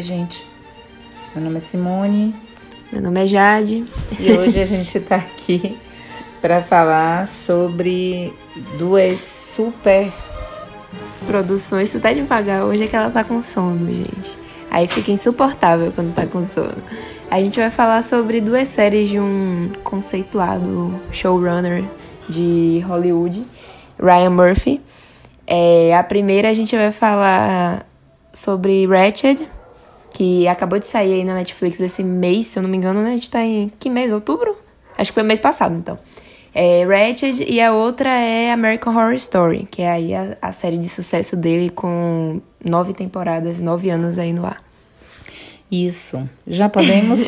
Oi, gente. Meu nome é Simone. Meu nome é Jade. E hoje a gente está aqui para falar sobre duas super produções. Você tá devagar hoje é que ela tá com sono, gente. Aí fica insuportável quando tá com sono. A gente vai falar sobre duas séries de um conceituado showrunner de Hollywood, Ryan Murphy. É, a primeira a gente vai falar sobre Ratched, que acabou de sair aí na Netflix esse mês, se eu não me engano, né? A gente tá em que mês? Outubro? Acho que foi mês passado, então. É Ratched e a outra é American Horror Story, que é aí a, a série de sucesso dele com nove temporadas, nove anos aí no ar. Isso. Já podemos?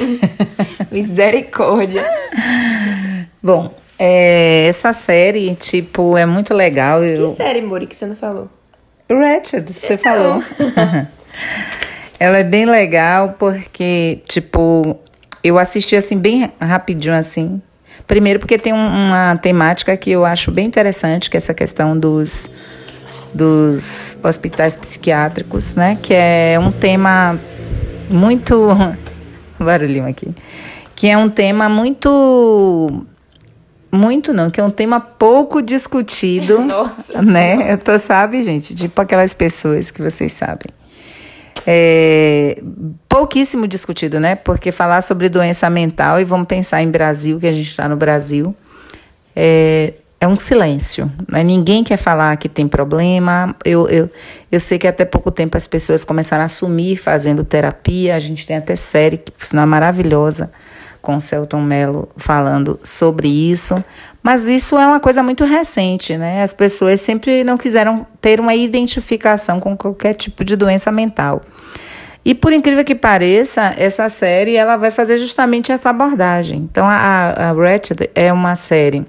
Misericórdia. Bom, é, essa série, tipo, é muito legal. Que eu... série, Mori, que você não falou? Ratched, você falou. Ela é bem legal porque, tipo, eu assisti assim bem rapidinho assim. Primeiro porque tem uma temática que eu acho bem interessante, que é essa questão dos dos hospitais psiquiátricos, né? Que é um tema muito barulhinho aqui. Que é um tema muito muito não, que é um tema pouco discutido, Nossa, né? Eu tô, sabe, gente, tipo aquelas pessoas que vocês sabem. É, pouquíssimo discutido, né? Porque falar sobre doença mental, e vamos pensar em Brasil, que a gente está no Brasil, é, é um silêncio. Né? Ninguém quer falar que tem problema. Eu, eu, eu sei que até pouco tempo as pessoas começaram a assumir fazendo terapia. A gente tem até série, que por sinal é maravilhosa, com o Celton Mello falando sobre isso. Mas isso é uma coisa muito recente, né? As pessoas sempre não quiseram ter uma identificação com qualquer tipo de doença mental. E por incrível que pareça, essa série ela vai fazer justamente essa abordagem. Então, a, a Ratched é uma série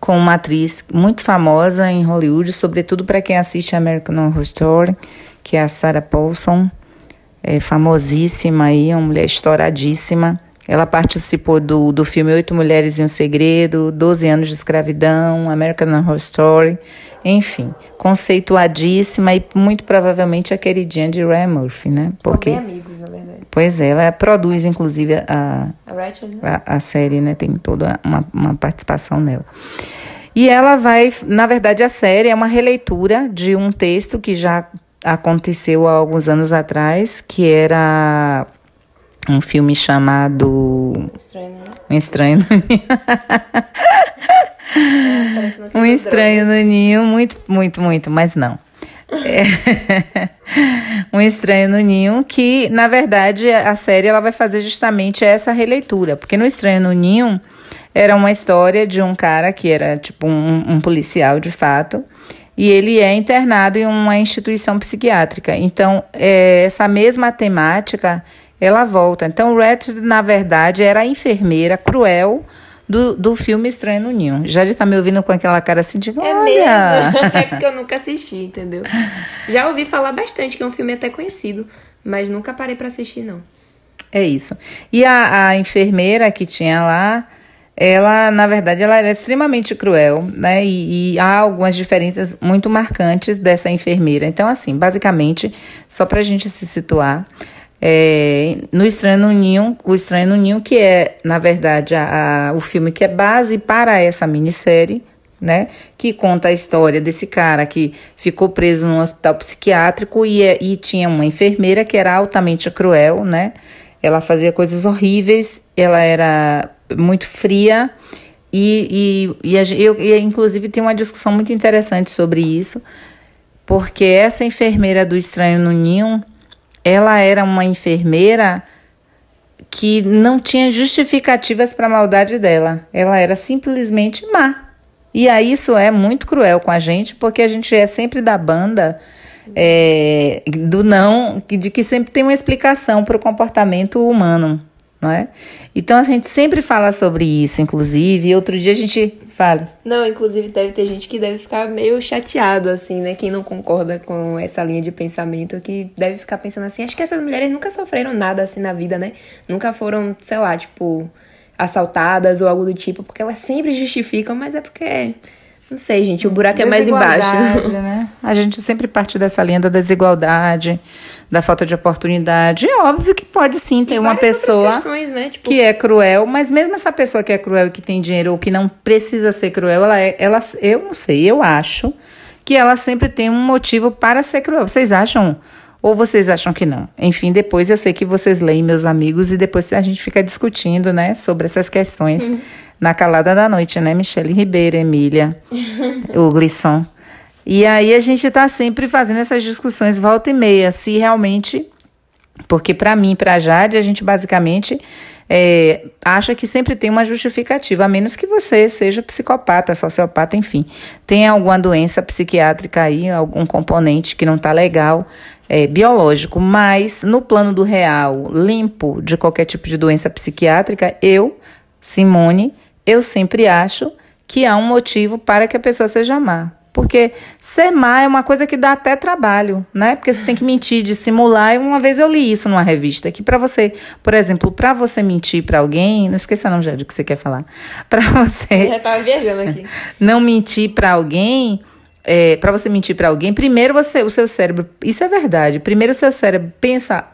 com uma atriz muito famosa em Hollywood, sobretudo para quem assiste American Horror Story, que é a Sarah Paulson, é famosíssima aí, uma mulher estouradíssima. Ela participou do, do filme Oito Mulheres e um Segredo, Doze Anos de Escravidão, American Horror Story, enfim, conceituadíssima e muito provavelmente a queridinha de Ryan Murphy, né? Porque, São bem amigos, na verdade. Pois é, ela produz inclusive a, a, Rachel, né? a, a série, né? Tem toda uma, uma participação nela. E ela vai, na verdade, a série é uma releitura de um texto que já aconteceu há alguns anos atrás, que era um filme chamado Estranho? Um Estranho no Ninho. Um Estranho no Ninho, muito, muito, muito, mas não. É. um Estranho no Ninho, que na verdade a série ela vai fazer justamente essa releitura, porque no Estranho no Ninho era uma história de um cara que era tipo um, um policial de fato, e ele é internado em uma instituição psiquiátrica. Então, é, essa mesma temática ela volta. Então, Ratched, na verdade, era a enfermeira cruel do, do filme Estranho no Ninho. Já está me ouvindo com aquela cara assim de, É olha... mesmo? é porque eu nunca assisti, entendeu? Já ouvi falar bastante, que é um filme até conhecido, mas nunca parei para assistir, não. É isso. E a, a enfermeira que tinha lá, ela, na verdade, ela era extremamente cruel, né? E, e, há algumas diferenças muito marcantes dessa enfermeira. Então, assim, basicamente, só para a gente se situar, é, no Estranho no Ninho, o Estranho no Ninho, que é, na verdade, a, a, o filme que é base para essa minissérie, né? Que conta a história desse cara que ficou preso num hospital psiquiátrico e, é, e tinha uma enfermeira que era altamente cruel, né? Ela fazia coisas horríveis, ela era muito fria e, e, e eu, e, inclusive tem uma discussão muito interessante sobre isso, porque essa enfermeira do Estranho no Ninho ela era uma enfermeira que não tinha justificativas para a maldade dela. Ela era simplesmente má. E aí isso é muito cruel com a gente, porque a gente é sempre da banda é, do não, de que sempre tem uma explicação para o comportamento humano não é? Então a gente sempre fala sobre isso, inclusive. Outro dia a gente fala. Não, inclusive deve ter gente que deve ficar meio chateado, assim, né? Quem não concorda com essa linha de pensamento, que deve ficar pensando assim: acho que essas mulheres nunca sofreram nada assim na vida, né? Nunca foram, sei lá, tipo, assaltadas ou algo do tipo, porque elas sempre justificam, mas é porque Não sei, gente, o buraco é mais embaixo. Né? A gente sempre parte dessa linha da desigualdade, da falta de oportunidade. É óbvio que pode sim ter uma pessoa questões, né? tipo... que é cruel, mas mesmo essa pessoa que é cruel e que tem dinheiro ou que não precisa ser cruel, ela é, ela, eu não sei, eu acho que ela sempre tem um motivo para ser cruel. Vocês acham? Ou vocês acham que não? Enfim, depois eu sei que vocês leem, meus amigos, e depois a gente fica discutindo, né, sobre essas questões uhum. Na calada da noite, né, Michele Ribeiro, Emília, o Glisson. E aí a gente está sempre fazendo essas discussões volta e meia, se realmente. Porque para mim, para Jade, a gente basicamente é, acha que sempre tem uma justificativa, a menos que você seja psicopata, sociopata, enfim. Tem alguma doença psiquiátrica aí, algum componente que não está legal, é, biológico, mas no plano do real, limpo de qualquer tipo de doença psiquiátrica, eu, Simone, eu sempre acho que há um motivo para que a pessoa seja má. Porque ser má é uma coisa que dá até trabalho, né? Porque você tem que mentir, dissimular. E uma vez eu li isso numa revista, que para você, por exemplo, para você mentir para alguém, não esqueça não, Jade, o que você quer falar. Para você Já tava viajando aqui. Não mentir para alguém, é, para você mentir para alguém, primeiro você, o seu cérebro, isso é verdade. Primeiro o seu cérebro pensa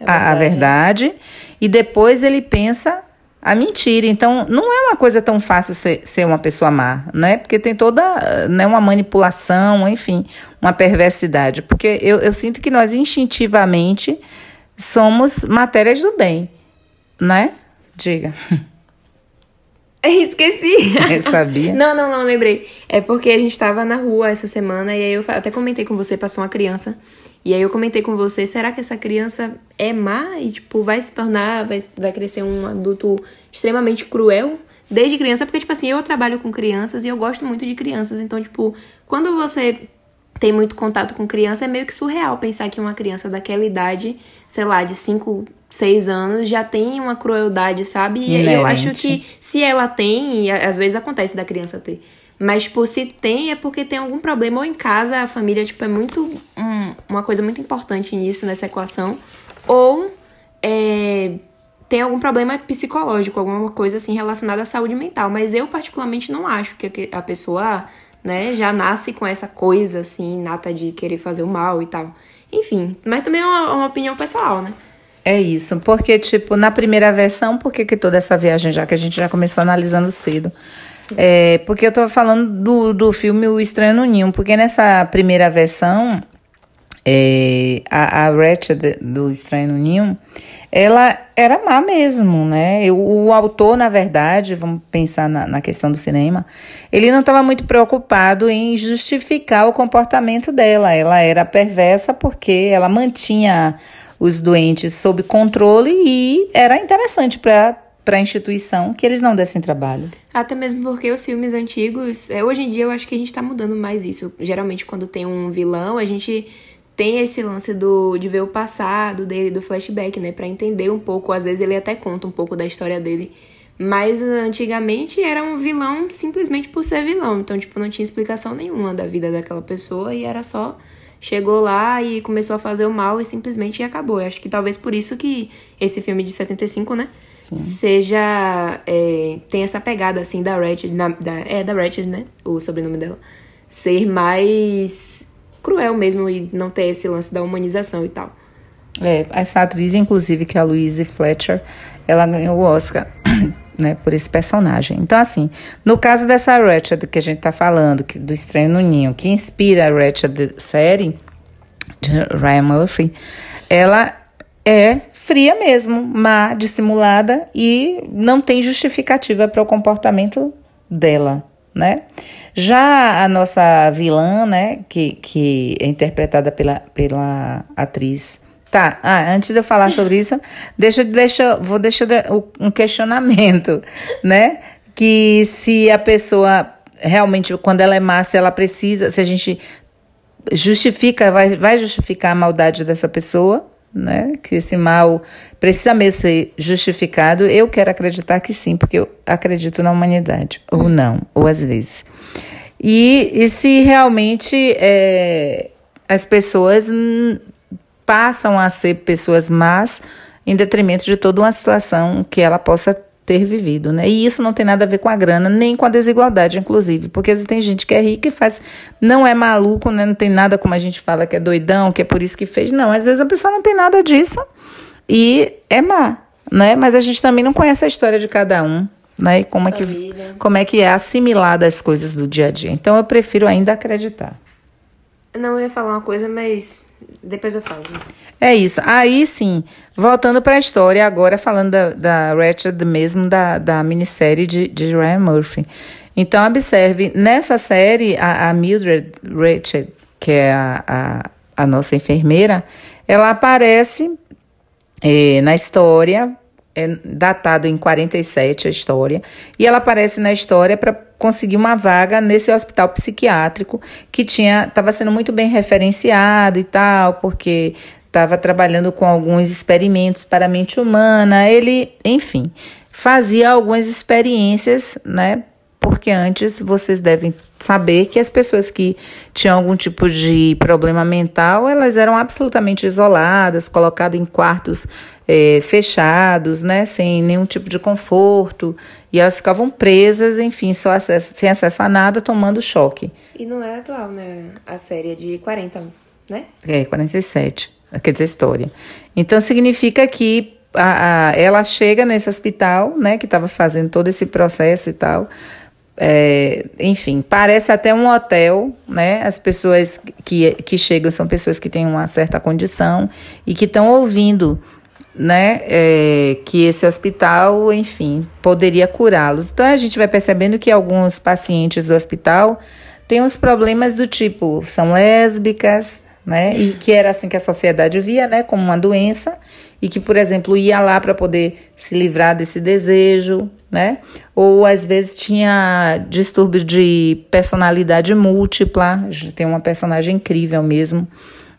é verdade. A, a verdade e depois ele pensa a mentira. Então, não é uma coisa tão fácil ser, ser uma pessoa má, né? Porque tem toda né, uma manipulação, enfim, uma perversidade. Porque eu, eu sinto que nós instintivamente somos matérias do bem, né? Diga. Esqueci. Eu sabia? não, não, não, lembrei. É porque a gente tava na rua essa semana e aí eu até comentei com você, passou uma criança. E aí eu comentei com você, será que essa criança é má e, tipo, vai se tornar, vai, vai crescer um adulto extremamente cruel desde criança? Porque, tipo assim, eu trabalho com crianças e eu gosto muito de crianças. Então, tipo, quando você tem muito contato com criança, é meio que surreal pensar que uma criança daquela idade, sei lá, de 5, seis anos já tem uma crueldade, sabe? E Inerente. eu acho que se ela tem, e às vezes acontece da criança ter. Mas, tipo, se tem, é porque tem algum problema. Ou em casa a família, tipo, é muito. Um, uma coisa muito importante nisso, nessa equação. Ou é, tem algum problema psicológico, alguma coisa assim relacionada à saúde mental. Mas eu, particularmente, não acho que a pessoa, né, já nasce com essa coisa, assim, nata de querer fazer o mal e tal. Enfim, mas também é uma, uma opinião pessoal, né? É isso, porque, tipo, na primeira versão, por que, que toda essa viagem, já que a gente já começou analisando cedo? É, porque eu tava falando do, do filme O Estranho no Ninho, porque nessa primeira versão, é, a, a Ratchet do Estranho no Ninho, ela era má mesmo, né? O, o autor, na verdade, vamos pensar na, na questão do cinema, ele não estava muito preocupado em justificar o comportamento dela. Ela era perversa porque ela mantinha os doentes sob controle e era interessante para para a instituição que eles não dessem trabalho. Até mesmo porque os filmes antigos, é, hoje em dia eu acho que a gente está mudando mais isso. Geralmente quando tem um vilão, a gente tem esse lance do de ver o passado dele, do flashback, né, para entender um pouco, às vezes ele até conta um pouco da história dele. Mas antigamente era um vilão simplesmente por ser vilão, então tipo não tinha explicação nenhuma da vida daquela pessoa e era só chegou lá e começou a fazer o mal e simplesmente acabou. Eu acho que talvez por isso que esse filme de 75, né? Sim. Seja. É, tem essa pegada assim da Ratchet, na, da, é da Ratchet, né? O sobrenome dela. Ser mais cruel mesmo e não ter esse lance da humanização e tal. É, essa atriz, inclusive, que é a Louise Fletcher, ela ganhou o Oscar né, por esse personagem. Então, assim, no caso dessa Ratchet que a gente tá falando, que, do Estranho no Ninho, que inspira a Ratchet série, de Ryan Murphy, ela é fria mesmo, má, dissimulada e não tem justificativa para o comportamento dela, né? Já a nossa vilã, né, que, que é interpretada pela, pela atriz Tá, ah, antes de eu falar sobre isso, deixa, deixa, vou deixar um questionamento, né? Que se a pessoa realmente, quando ela é má, se ela precisa, se a gente justifica, vai, vai justificar a maldade dessa pessoa, né? Que esse mal precisa mesmo ser justificado. Eu quero acreditar que sim, porque eu acredito na humanidade, ou não, ou às vezes. E, e se realmente é, as pessoas passam a ser pessoas más em detrimento de toda uma situação que ela possa ter vivido, né? E isso não tem nada a ver com a grana, nem com a desigualdade, inclusive, porque tem gente que é rica e faz, não é maluco, né? Não tem nada como a gente fala que é doidão, que é por isso que fez, não. Às vezes a pessoa não tem nada disso e é má, né? Mas a gente também não conhece a história de cada um, né? E como é que como é que é assimilada as coisas do dia a dia. Então eu prefiro ainda acreditar. Não eu ia falar uma coisa, mas depois eu falo. É isso. Aí sim, voltando para a história, agora falando da, da Ratched mesmo, da, da minissérie de, de Ryan Murphy. Então, observe, nessa série, a, a Mildred Ratched, que é a, a, a nossa enfermeira, ela aparece é, na história, é datado em 47 a história, e ela aparece na história para conseguir uma vaga nesse hospital psiquiátrico que tinha estava sendo muito bem referenciado e tal, porque estava trabalhando com alguns experimentos para a mente humana. Ele, enfim, fazia algumas experiências, né? Porque antes vocês devem saber que as pessoas que tinham algum tipo de problema mental, elas eram absolutamente isoladas, colocadas em quartos é, fechados, né, sem nenhum tipo de conforto, e elas ficavam presas, enfim, só acesso, sem acesso a nada, tomando choque. E não é atual, né? A série é de 40, né? É, 47, quer dizer, história. Então, significa que a, a, ela chega nesse hospital, né, que estava fazendo todo esse processo e tal, é, enfim, parece até um hotel, né? As pessoas que, que chegam são pessoas que têm uma certa condição e que estão ouvindo né, é, que esse hospital, enfim, poderia curá-los. Então a gente vai percebendo que alguns pacientes do hospital têm uns problemas do tipo são lésbicas, né, e que era assim que a sociedade via, né, como uma doença e que, por exemplo, ia lá para poder se livrar desse desejo, né? Ou às vezes tinha distúrbios de personalidade múltipla, tem uma personagem incrível mesmo,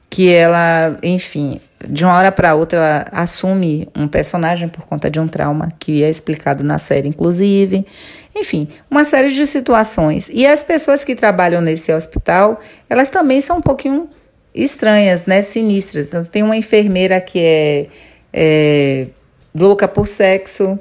que ela, enfim, de uma hora para outra ela assume um personagem por conta de um trauma que é explicado na série, inclusive. Enfim, uma série de situações. E as pessoas que trabalham nesse hospital, elas também são um pouquinho estranhas, né? Sinistras. Então, tem uma enfermeira que é, é louca por sexo,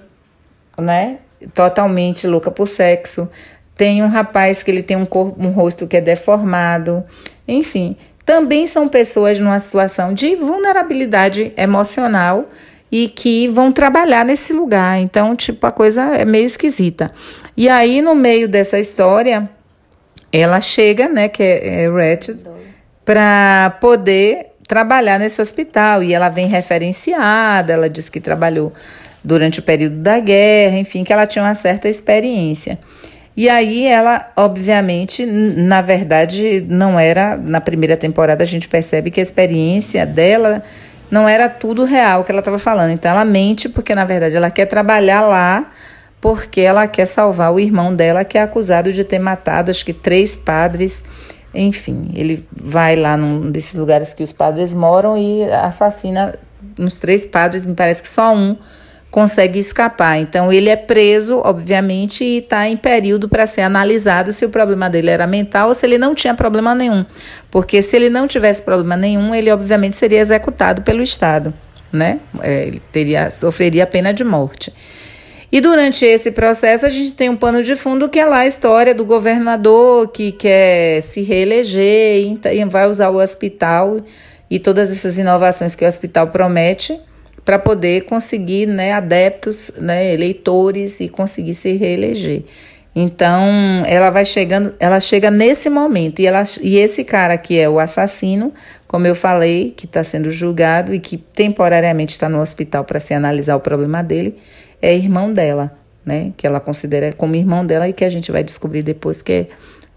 né? Totalmente louca por sexo. Tem um rapaz que ele tem um corpo, um rosto que é deformado. Enfim, também são pessoas numa situação de vulnerabilidade emocional e que vão trabalhar nesse lugar. Então, tipo, a coisa é meio esquisita. E aí, no meio dessa história, ela chega, né, que é, é Ratchet, para poder trabalhar nesse hospital. E ela vem referenciada, ela diz que trabalhou durante o período da guerra, enfim, que ela tinha uma certa experiência. E aí ela, obviamente, na verdade, não era. Na primeira temporada a gente percebe que a experiência dela não era tudo real que ela estava falando. Então ela mente porque, na verdade, ela quer trabalhar lá porque ela quer salvar o irmão dela que é acusado de ter matado, acho que três padres. Enfim, ele vai lá num desses lugares que os padres moram e assassina uns três padres, me parece que só um consegue escapar. Então, ele é preso, obviamente, e está em período para ser analisado se o problema dele era mental ou se ele não tinha problema nenhum. Porque se ele não tivesse problema nenhum, ele obviamente seria executado pelo Estado, né? É, ele teria, sofreria a pena de morte. E durante esse processo a gente tem um pano de fundo que é lá a história do governador que quer se reeleger e vai usar o hospital e todas essas inovações que o hospital promete para poder conseguir né, adeptos, né, eleitores e conseguir se reeleger. Então, ela vai chegando, ela chega nesse momento e, ela, e esse cara que é o assassino, como eu falei, que está sendo julgado e que temporariamente está no hospital para se analisar o problema dele, é irmão dela, né? Que ela considera como irmão dela e que a gente vai descobrir depois que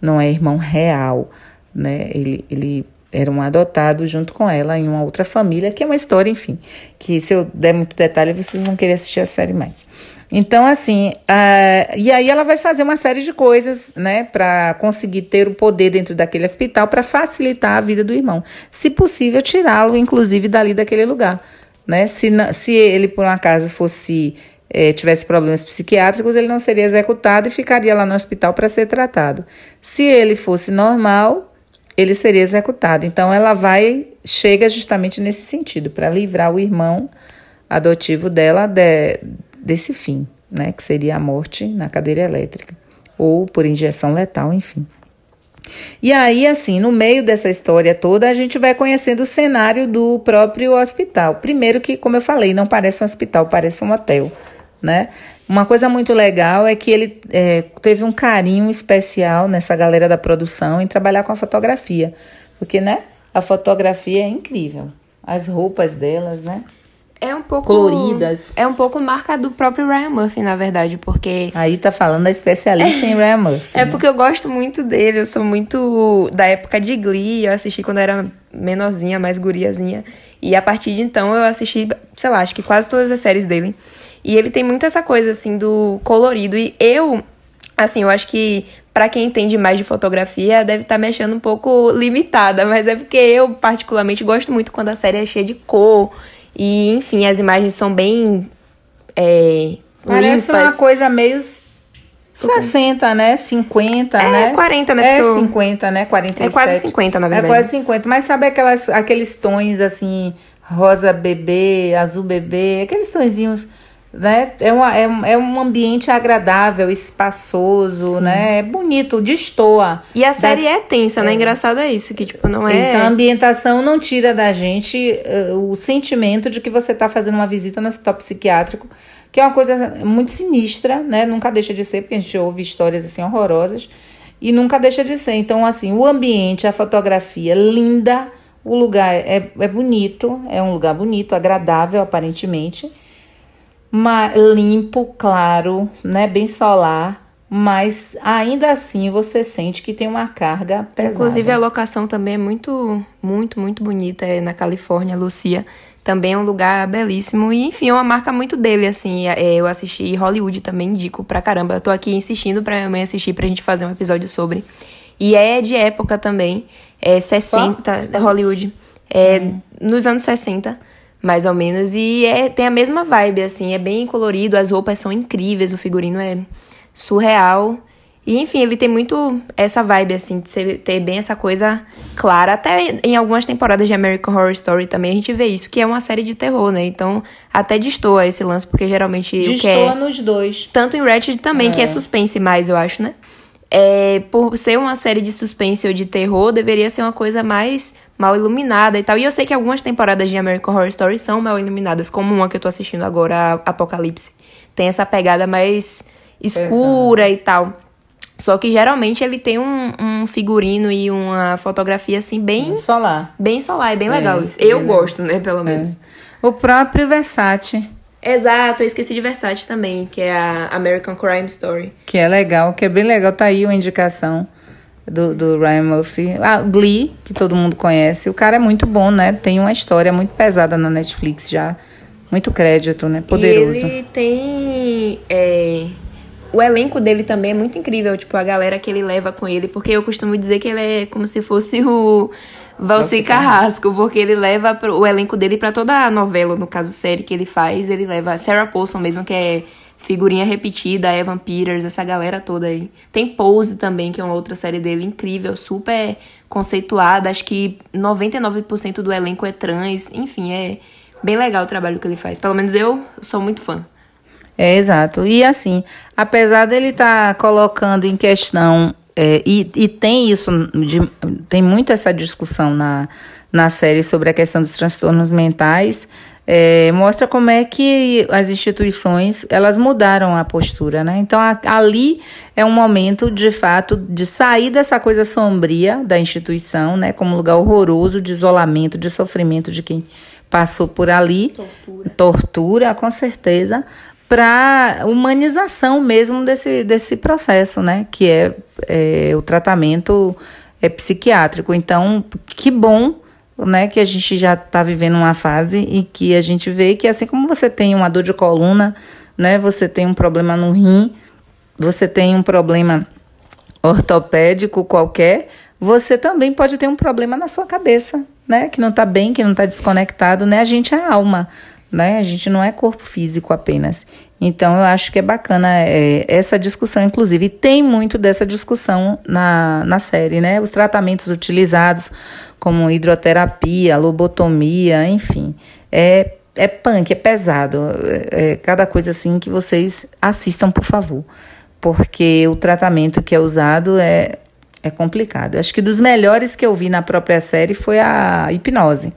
não é irmão real, né? Ele, ele eram adotados junto com ela em uma outra família, que é uma história, enfim, que se eu der muito detalhe, vocês vão querer assistir a série mais. Então, assim, uh, e aí ela vai fazer uma série de coisas, né, para conseguir ter o poder dentro daquele hospital para facilitar a vida do irmão. Se possível, tirá-lo, inclusive, dali daquele lugar, né? Se, se ele, por um acaso, fosse é, tivesse problemas psiquiátricos, ele não seria executado e ficaria lá no hospital para ser tratado. Se ele fosse normal, ele seria executado. Então ela vai chega justamente nesse sentido para livrar o irmão adotivo dela de, desse fim, né, que seria a morte na cadeira elétrica ou por injeção letal, enfim. E aí, assim, no meio dessa história toda, a gente vai conhecendo o cenário do próprio hospital. Primeiro que, como eu falei, não parece um hospital, parece um hotel, né? Uma coisa muito legal é que ele é, teve um carinho especial nessa galera da produção em trabalhar com a fotografia, porque, né, a fotografia é incrível. As roupas delas, né? É um pouco. Coloridas. É um pouco marca do próprio Ryan Murphy, na verdade, porque. Aí tá falando da especialista em Ryan Murphy. É né? porque eu gosto muito dele, eu sou muito da época de Glee, eu assisti quando eu era menorzinha, mais guriazinha. E a partir de então eu assisti, sei lá, acho que quase todas as séries dele. E ele tem muito essa coisa, assim, do colorido. E eu, assim, eu acho que para quem entende mais de fotografia, deve estar tá me achando um pouco limitada, mas é porque eu, particularmente, gosto muito quando a série é cheia de cor e, enfim, as imagens são bem. É, Parece limpas. uma coisa meio 60, né? 50, é, né? 40, né? É 50, né? 47. É quase 50, na verdade. É quase 50. Mas sabe aquelas, aqueles tons assim, rosa bebê, azul bebê, aqueles tonzinhos né? É, uma, é, é um ambiente agradável, espaçoso, Sim. né? É bonito, destoa. E a série da... é tensa, né? É. Engraçado é isso, que tipo, não é... Isso, a ambientação não tira da gente uh, o sentimento de que você está fazendo uma visita no hospital psiquiátrico, que é uma coisa muito sinistra, né? Nunca deixa de ser, porque a gente ouve histórias assim horrorosas, e nunca deixa de ser. Então, assim, o ambiente, a fotografia linda, o lugar é, é bonito, é um lugar bonito, agradável aparentemente, limpo, claro, né, bem solar, mas ainda assim você sente que tem uma carga pesada. Inclusive a locação também é muito, muito, muito bonita, é na Califórnia, Lucia. Também é um lugar belíssimo e, enfim, é uma marca muito dele, assim. É, eu assisti Hollywood também, indico pra caramba. Eu tô aqui insistindo pra minha mãe assistir pra gente fazer um episódio sobre. E é de época também, é 60, Hollywood. É hum. nos anos 60 mais ou menos. E é, tem a mesma vibe, assim, é bem colorido, as roupas são incríveis, o figurino é surreal. E enfim, ele tem muito essa vibe, assim, de ser, ter bem essa coisa clara. Até em algumas temporadas de American Horror Story também a gente vê isso, que é uma série de terror, né? Então até destoa esse lance, porque geralmente destoa é. nos dois. Tanto em Ratchet também, é. que é suspense mais, eu acho, né? É, por ser uma série de suspense ou de terror, deveria ser uma coisa mais mal iluminada e tal. E eu sei que algumas temporadas de American Horror Story são mal iluminadas, como uma que eu tô assistindo agora, Apocalipse. Tem essa pegada mais escura Exato. e tal. Só que geralmente ele tem um, um, figurino e uma fotografia assim bem. Solar. Bem solar, é bem legal isso. Eu gosto, né, pelo menos. É. O próprio Versace Exato, eu esqueci de Versace também, que é a American Crime Story. Que é legal, que é bem legal. Tá aí uma indicação do, do Ryan Murphy. Ah, Glee, que todo mundo conhece. O cara é muito bom, né? Tem uma história muito pesada na Netflix já. Muito crédito, né? Poderoso. E ele tem. É... O elenco dele também é muito incrível, tipo, a galera que ele leva com ele, porque eu costumo dizer que ele é como se fosse o Valci Carrasco, porque ele leva pro, o elenco dele para toda a novela, no caso série que ele faz, ele leva Sarah Paulson mesmo, que é figurinha repetida, Evan Peters, essa galera toda aí. Tem Pose também, que é uma outra série dele incrível, super conceituada, acho que 99% do elenco é trans, enfim, é bem legal o trabalho que ele faz. Pelo menos eu sou muito fã. É, exato. E assim, apesar dele estar tá colocando em questão é, e, e tem isso, de, tem muito essa discussão na, na série sobre a questão dos transtornos mentais. É, mostra como é que as instituições elas mudaram a postura, né? Então a, ali é um momento de fato de sair dessa coisa sombria da instituição, né? Como lugar horroroso de isolamento, de sofrimento de quem passou por ali, tortura, tortura com certeza, para humanização mesmo desse, desse processo, né? Que é, é o tratamento é, psiquiátrico. Então, que bom né, que a gente já está vivendo uma fase e que a gente vê que assim como você tem uma dor de coluna, né, você tem um problema no rim, você tem um problema ortopédico qualquer, você também pode ter um problema na sua cabeça, né, que não está bem, que não está desconectado, né? A gente é alma, né? A gente não é corpo físico apenas. Então eu acho que é bacana é, essa discussão, inclusive. E tem muito dessa discussão na, na série, né? Os tratamentos utilizados, como hidroterapia, lobotomia, enfim. É, é punk, é pesado. É, é cada coisa assim que vocês assistam, por favor. Porque o tratamento que é usado é, é complicado. Acho que dos melhores que eu vi na própria série foi a hipnose.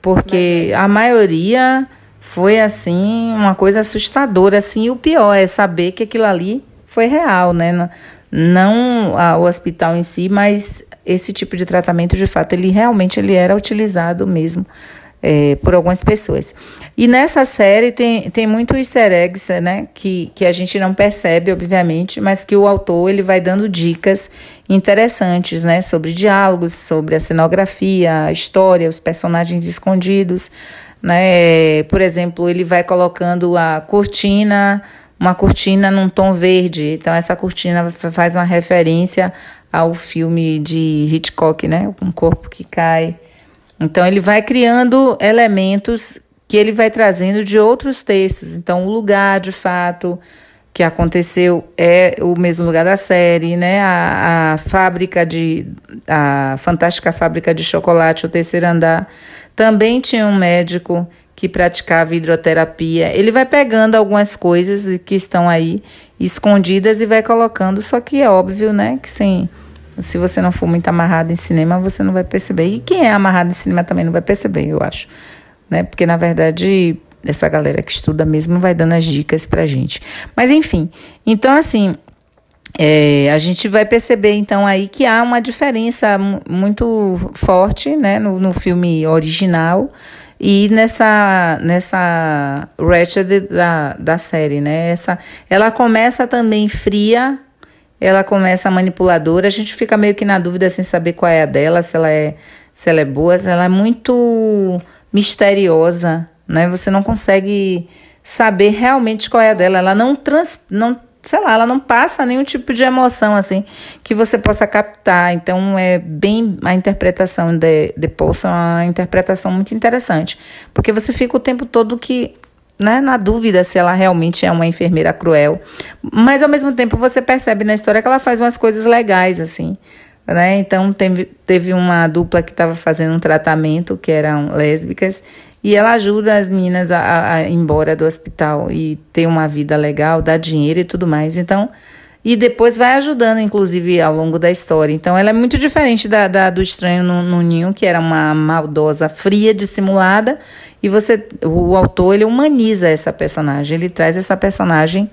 Porque a maioria foi assim, uma coisa assustadora, assim, e o pior é saber que aquilo ali foi real, né? Não a, o hospital em si, mas esse tipo de tratamento, de fato, ele realmente ele era utilizado mesmo é, por algumas pessoas. E nessa série tem, tem muito easter eggs, né, que, que a gente não percebe, obviamente, mas que o autor ele vai dando dicas interessantes, né, sobre diálogos, sobre a cenografia, a história, os personagens escondidos, né, por exemplo, ele vai colocando a cortina, uma cortina num tom verde, então essa cortina faz uma referência ao filme de Hitchcock, né, um corpo que cai, então ele vai criando elementos que ele vai trazendo de outros textos. Então o lugar, de fato, que aconteceu é o mesmo lugar da série, né? A, a fábrica de a fantástica fábrica de chocolate, o terceiro andar, também tinha um médico que praticava hidroterapia. Ele vai pegando algumas coisas que estão aí escondidas e vai colocando, só que é óbvio, né, que sem se você não for muito amarrado em cinema, você não vai perceber. E quem é amarrado em cinema também não vai perceber, eu acho. Né? Porque, na verdade, essa galera que estuda mesmo vai dando as dicas pra gente. Mas, enfim. Então, assim, é, a gente vai perceber, então, aí que há uma diferença muito forte, né? No, no filme original e nessa nessa Ratchet da, da série, né? Essa, ela começa também fria, ela começa manipuladora, a gente fica meio que na dúvida sem saber qual é a dela, se ela é, se ela é boa, ela é muito misteriosa, né? Você não consegue saber realmente qual é a dela. Ela não trans, não, sei lá, ela não passa nenhum tipo de emoção assim que você possa captar. Então é bem a interpretação de de Paulson, é uma interpretação muito interessante, porque você fica o tempo todo que né, na dúvida se ela realmente é uma enfermeira cruel. Mas ao mesmo tempo você percebe na história que ela faz umas coisas legais, assim. Né? Então teve, teve uma dupla que estava fazendo um tratamento, que eram lésbicas, e ela ajuda as meninas a, a ir embora do hospital e ter uma vida legal, dar dinheiro e tudo mais. Então, e depois vai ajudando, inclusive, ao longo da história. Então, ela é muito diferente da, da do Estranho no, no, Ninho, que era uma maldosa fria, dissimulada, e você, o autor, ele humaniza essa personagem, ele traz essa personagem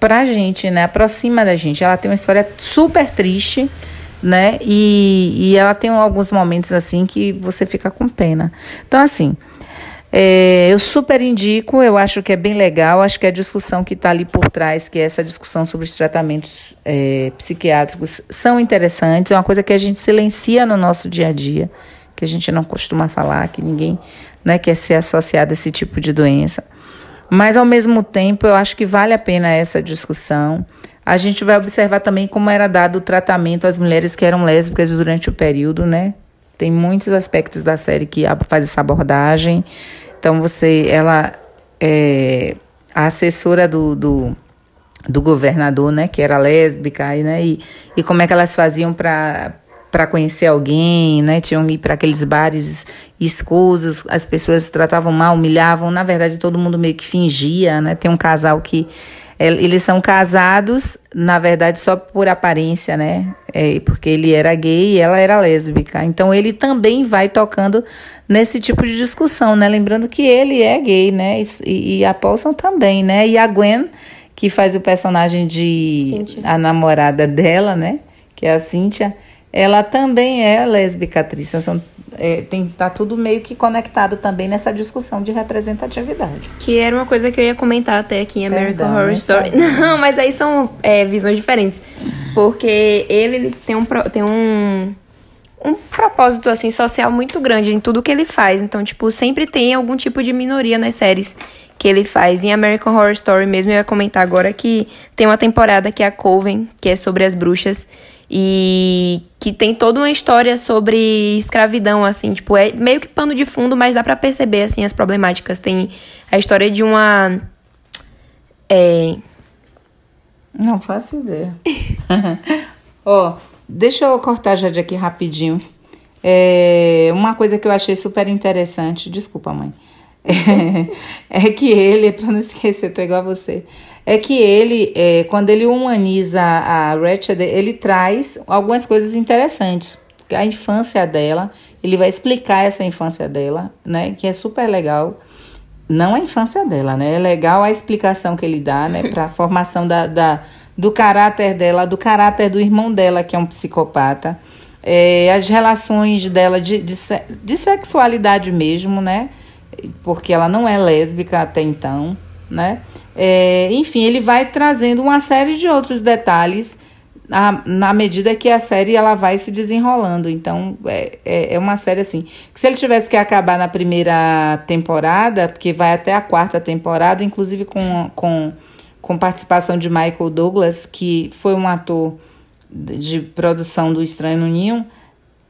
pra gente, né? Aproxima da gente. Ela tem uma história super triste, né? E, e ela tem alguns momentos, assim, que você fica com pena. Então, assim... É, eu super indico, eu acho que é bem legal, acho que a discussão que está ali por trás, que é essa discussão sobre os tratamentos é, psiquiátricos, são interessantes, é uma coisa que a gente silencia no nosso dia a dia, que a gente não costuma falar, que ninguém né, quer ser associado a esse tipo de doença. Mas, ao mesmo tempo, eu acho que vale a pena essa discussão. A gente vai observar também como era dado o tratamento às mulheres que eram lésbicas durante o período, né? Tem muitos aspectos da série que faz essa abordagem. Então você, ela é a assessora do, do, do governador, né, que era lésbica, né, e, e como é que elas faziam para para conhecer alguém, né? Tinham que ir para aqueles bares escusos, as pessoas tratavam mal, humilhavam. Na verdade, todo mundo meio que fingia, né? Tem um casal que eles são casados, na verdade, só por aparência, né? É, porque ele era gay e ela era lésbica. Então ele também vai tocando nesse tipo de discussão, né? Lembrando que ele é gay, né? E, e a Paulson também, né? E a Gwen, que faz o personagem de Cíntia. a namorada dela, né? Que é a Cíntia ela também é lésbica atriz. São, é, tem, tá tudo meio que conectado também nessa discussão de representatividade. Que era uma coisa que eu ia comentar até aqui em American Perdão, Horror Story. Não, mas aí são é, visões diferentes. Porque ele tem um, tem um, um propósito, assim, social muito grande em tudo que ele faz. Então, tipo, sempre tem algum tipo de minoria nas séries que ele faz. Em American Horror Story mesmo, eu ia comentar agora que tem uma temporada que é a Coven, que é sobre as bruxas e que tem toda uma história sobre escravidão, assim, tipo, é meio que pano de fundo, mas dá para perceber, assim, as problemáticas. Tem a história de uma... É... Não faço ideia. Ó, oh, deixa eu cortar já de aqui rapidinho. É, uma coisa que eu achei super interessante, desculpa, mãe. É, é que ele, para não esquecer, tô igual a você, é que ele, é, quando ele humaniza a Ratchet, ele traz algumas coisas interessantes. A infância dela, ele vai explicar essa infância dela, né? Que é super legal. Não a infância dela, né? É legal a explicação que ele dá, né? Para a formação da, da, do caráter dela, do caráter do irmão dela, que é um psicopata. É, as relações dela de, de, de sexualidade mesmo, né? Porque ela não é lésbica até então, né? É, enfim, ele vai trazendo uma série de outros detalhes na, na medida que a série ela vai se desenrolando. Então, é, é, é, uma série assim. Que se ele tivesse que acabar na primeira temporada, porque vai até a quarta temporada, inclusive com, com, com participação de Michael Douglas, que foi um ator de produção do Estranho no Ninho.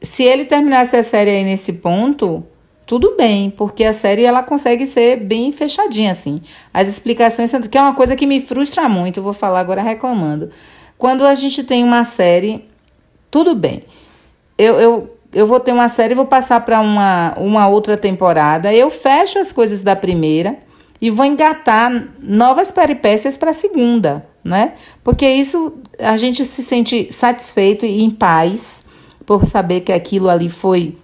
Se ele terminasse a série aí nesse ponto, tudo bem, porque a série ela consegue ser bem fechadinha assim. As explicações, que é uma coisa que me frustra muito, vou falar agora reclamando. Quando a gente tem uma série, tudo bem. Eu, eu, eu vou ter uma série, vou passar para uma, uma outra temporada, eu fecho as coisas da primeira e vou engatar novas peripécias para a segunda, né? Porque isso a gente se sente satisfeito e em paz por saber que aquilo ali foi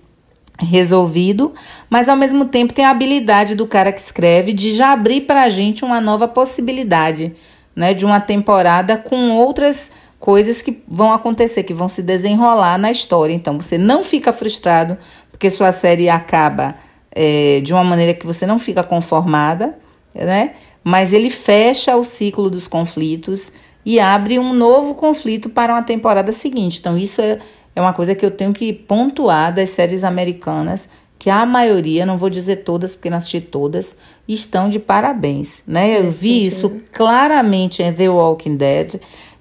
resolvido, mas ao mesmo tempo tem a habilidade do cara que escreve de já abrir para a gente uma nova possibilidade, né, de uma temporada com outras coisas que vão acontecer, que vão se desenrolar na história. Então você não fica frustrado porque sua série acaba é, de uma maneira que você não fica conformada, né? Mas ele fecha o ciclo dos conflitos e abre um novo conflito para uma temporada seguinte. Então isso é é uma coisa que eu tenho que pontuar das séries americanas, que a maioria, não vou dizer todas, porque não assisti todas, estão de parabéns, né? Eu vi isso claramente em The Walking Dead,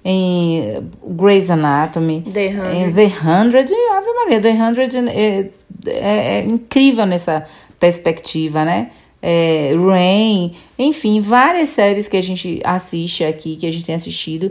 em Grey's Anatomy, The em The Hundred, Ave Maria, The Hundred é, é, é incrível nessa perspectiva, né? É, Rain, enfim, várias séries que a gente assiste aqui, que a gente tem assistido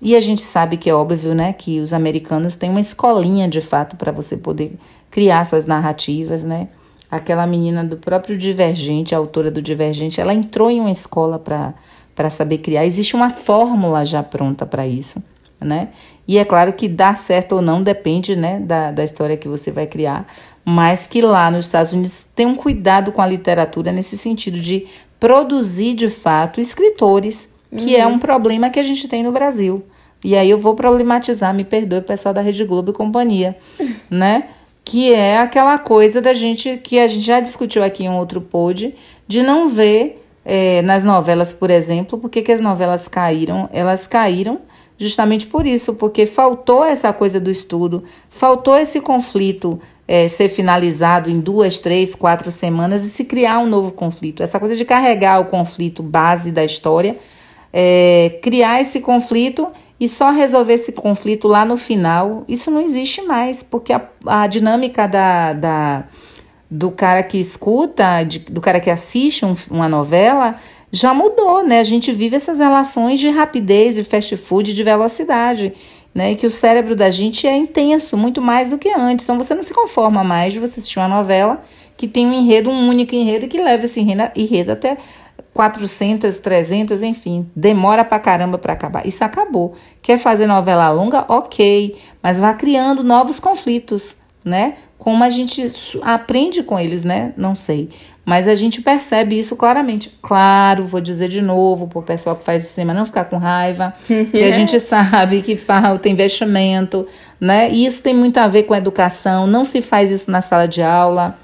e a gente sabe que é óbvio, né, que os americanos têm uma escolinha de fato para você poder criar suas narrativas, né? Aquela menina do próprio Divergente, a autora do Divergente, ela entrou em uma escola para saber criar. Existe uma fórmula já pronta para isso, né? E é claro que dar certo ou não depende, né, da, da história que você vai criar, mas que lá nos Estados Unidos tem um cuidado com a literatura nesse sentido de produzir de fato escritores que uhum. é um problema que a gente tem no Brasil. E aí eu vou problematizar, me perdoe, pessoal da Rede Globo e companhia, né? Que é aquela coisa da gente, que a gente já discutiu aqui em um outro pod, de não ver é, nas novelas, por exemplo, por que as novelas caíram? Elas caíram justamente por isso, porque faltou essa coisa do estudo, faltou esse conflito é, ser finalizado em duas, três, quatro semanas e se criar um novo conflito. Essa coisa de carregar o conflito base da história é, criar esse conflito e só resolver esse conflito lá no final, isso não existe mais, porque a, a dinâmica da, da, do cara que escuta, de, do cara que assiste um, uma novela, já mudou, né? A gente vive essas relações de rapidez, de fast food, de velocidade, né? E que o cérebro da gente é intenso, muito mais do que antes. Então você não se conforma mais de você assistir uma novela que tem um enredo, um único enredo que leva esse enredo até 400, 300, enfim, demora pra caramba para acabar. Isso acabou. Quer fazer novela longa? Ok, mas vá criando novos conflitos, né? Como a gente aprende com eles, né? Não sei. Mas a gente percebe isso claramente. Claro, vou dizer de novo para o pessoal que faz cinema não ficar com raiva, que a gente sabe que falta investimento, né? E isso tem muito a ver com educação. Não se faz isso na sala de aula.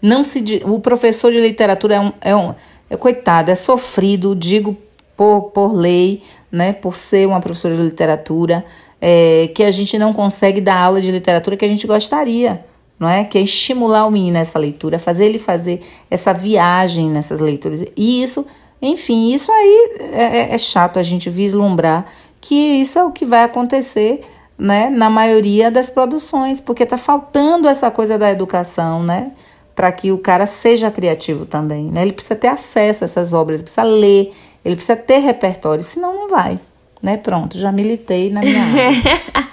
Não se, o professor de literatura é um, é um é, coitado, é sofrido, digo por, por lei, né, por ser uma professora de literatura, é, que a gente não consegue dar aula de literatura que a gente gostaria, não é? Que é estimular o menino nessa leitura, fazer ele fazer essa viagem nessas leituras. E isso, enfim, isso aí é, é, é chato a gente vislumbrar que isso é o que vai acontecer né, na maioria das produções, porque está faltando essa coisa da educação, né? Para que o cara seja criativo também, né? Ele precisa ter acesso a essas obras, ele precisa ler, ele precisa ter repertório, senão não vai, né? Pronto, já militei na minha área.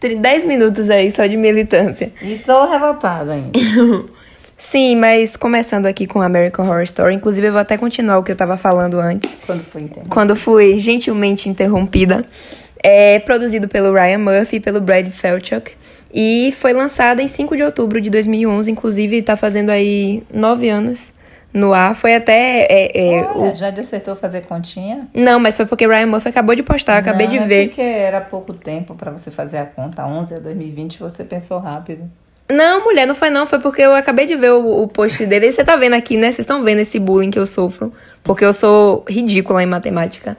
Tem 10 minutos aí só de militância. E tô revoltada ainda. Sim, mas começando aqui com American Horror Story, inclusive eu vou até continuar o que eu tava falando antes. Quando fui interrompida. Quando fui gentilmente interrompida. É produzido pelo Ryan Murphy e pelo Brad Falchuk. E foi lançada em 5 de outubro de 2011, inclusive tá fazendo aí nove anos no ar. Foi até. É, é, Olha, o... Já acertou fazer continha? Não, mas foi porque Ryan Murphy acabou de postar, acabei de é ver. Porque era pouco tempo para você fazer a conta. 11 a 2020 você pensou rápido. Não, mulher, não foi não. Foi porque eu acabei de ver o, o post dele. E você tá vendo aqui, né? Vocês estão vendo esse bullying que eu sofro. Porque eu sou ridícula em matemática.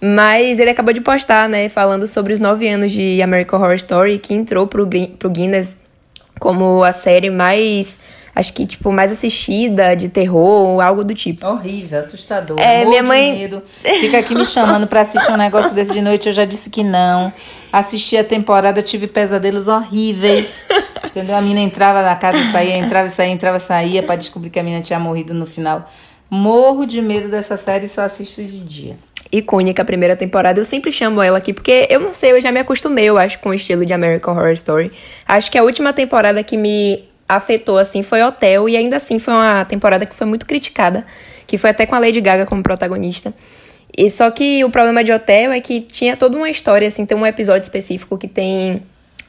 Mas ele acabou de postar, né? Falando sobre os nove anos de American Horror Story, que entrou pro, pro Guinness como a série mais acho que, tipo, mais assistida, de terror, algo do tipo. Horrível, assustador. É, minha mãe. Medo. Fica aqui me chamando pra assistir um negócio desse de noite, eu já disse que não. Assisti a temporada, tive pesadelos horríveis. Entendeu? A mina entrava na casa e saía, entrava e saía, entrava e saía, pra descobrir que a mina tinha morrido no final. Morro de medo dessa série e só assisto de dia icônica a primeira temporada. Eu sempre chamo ela aqui porque eu não sei, eu já me acostumei, eu acho, com o estilo de American Horror Story. Acho que a última temporada que me afetou, assim, foi Hotel, e ainda assim foi uma temporada que foi muito criticada, que foi até com a Lady Gaga como protagonista. E só que o problema de Hotel é que tinha toda uma história, assim, tem um episódio específico que tem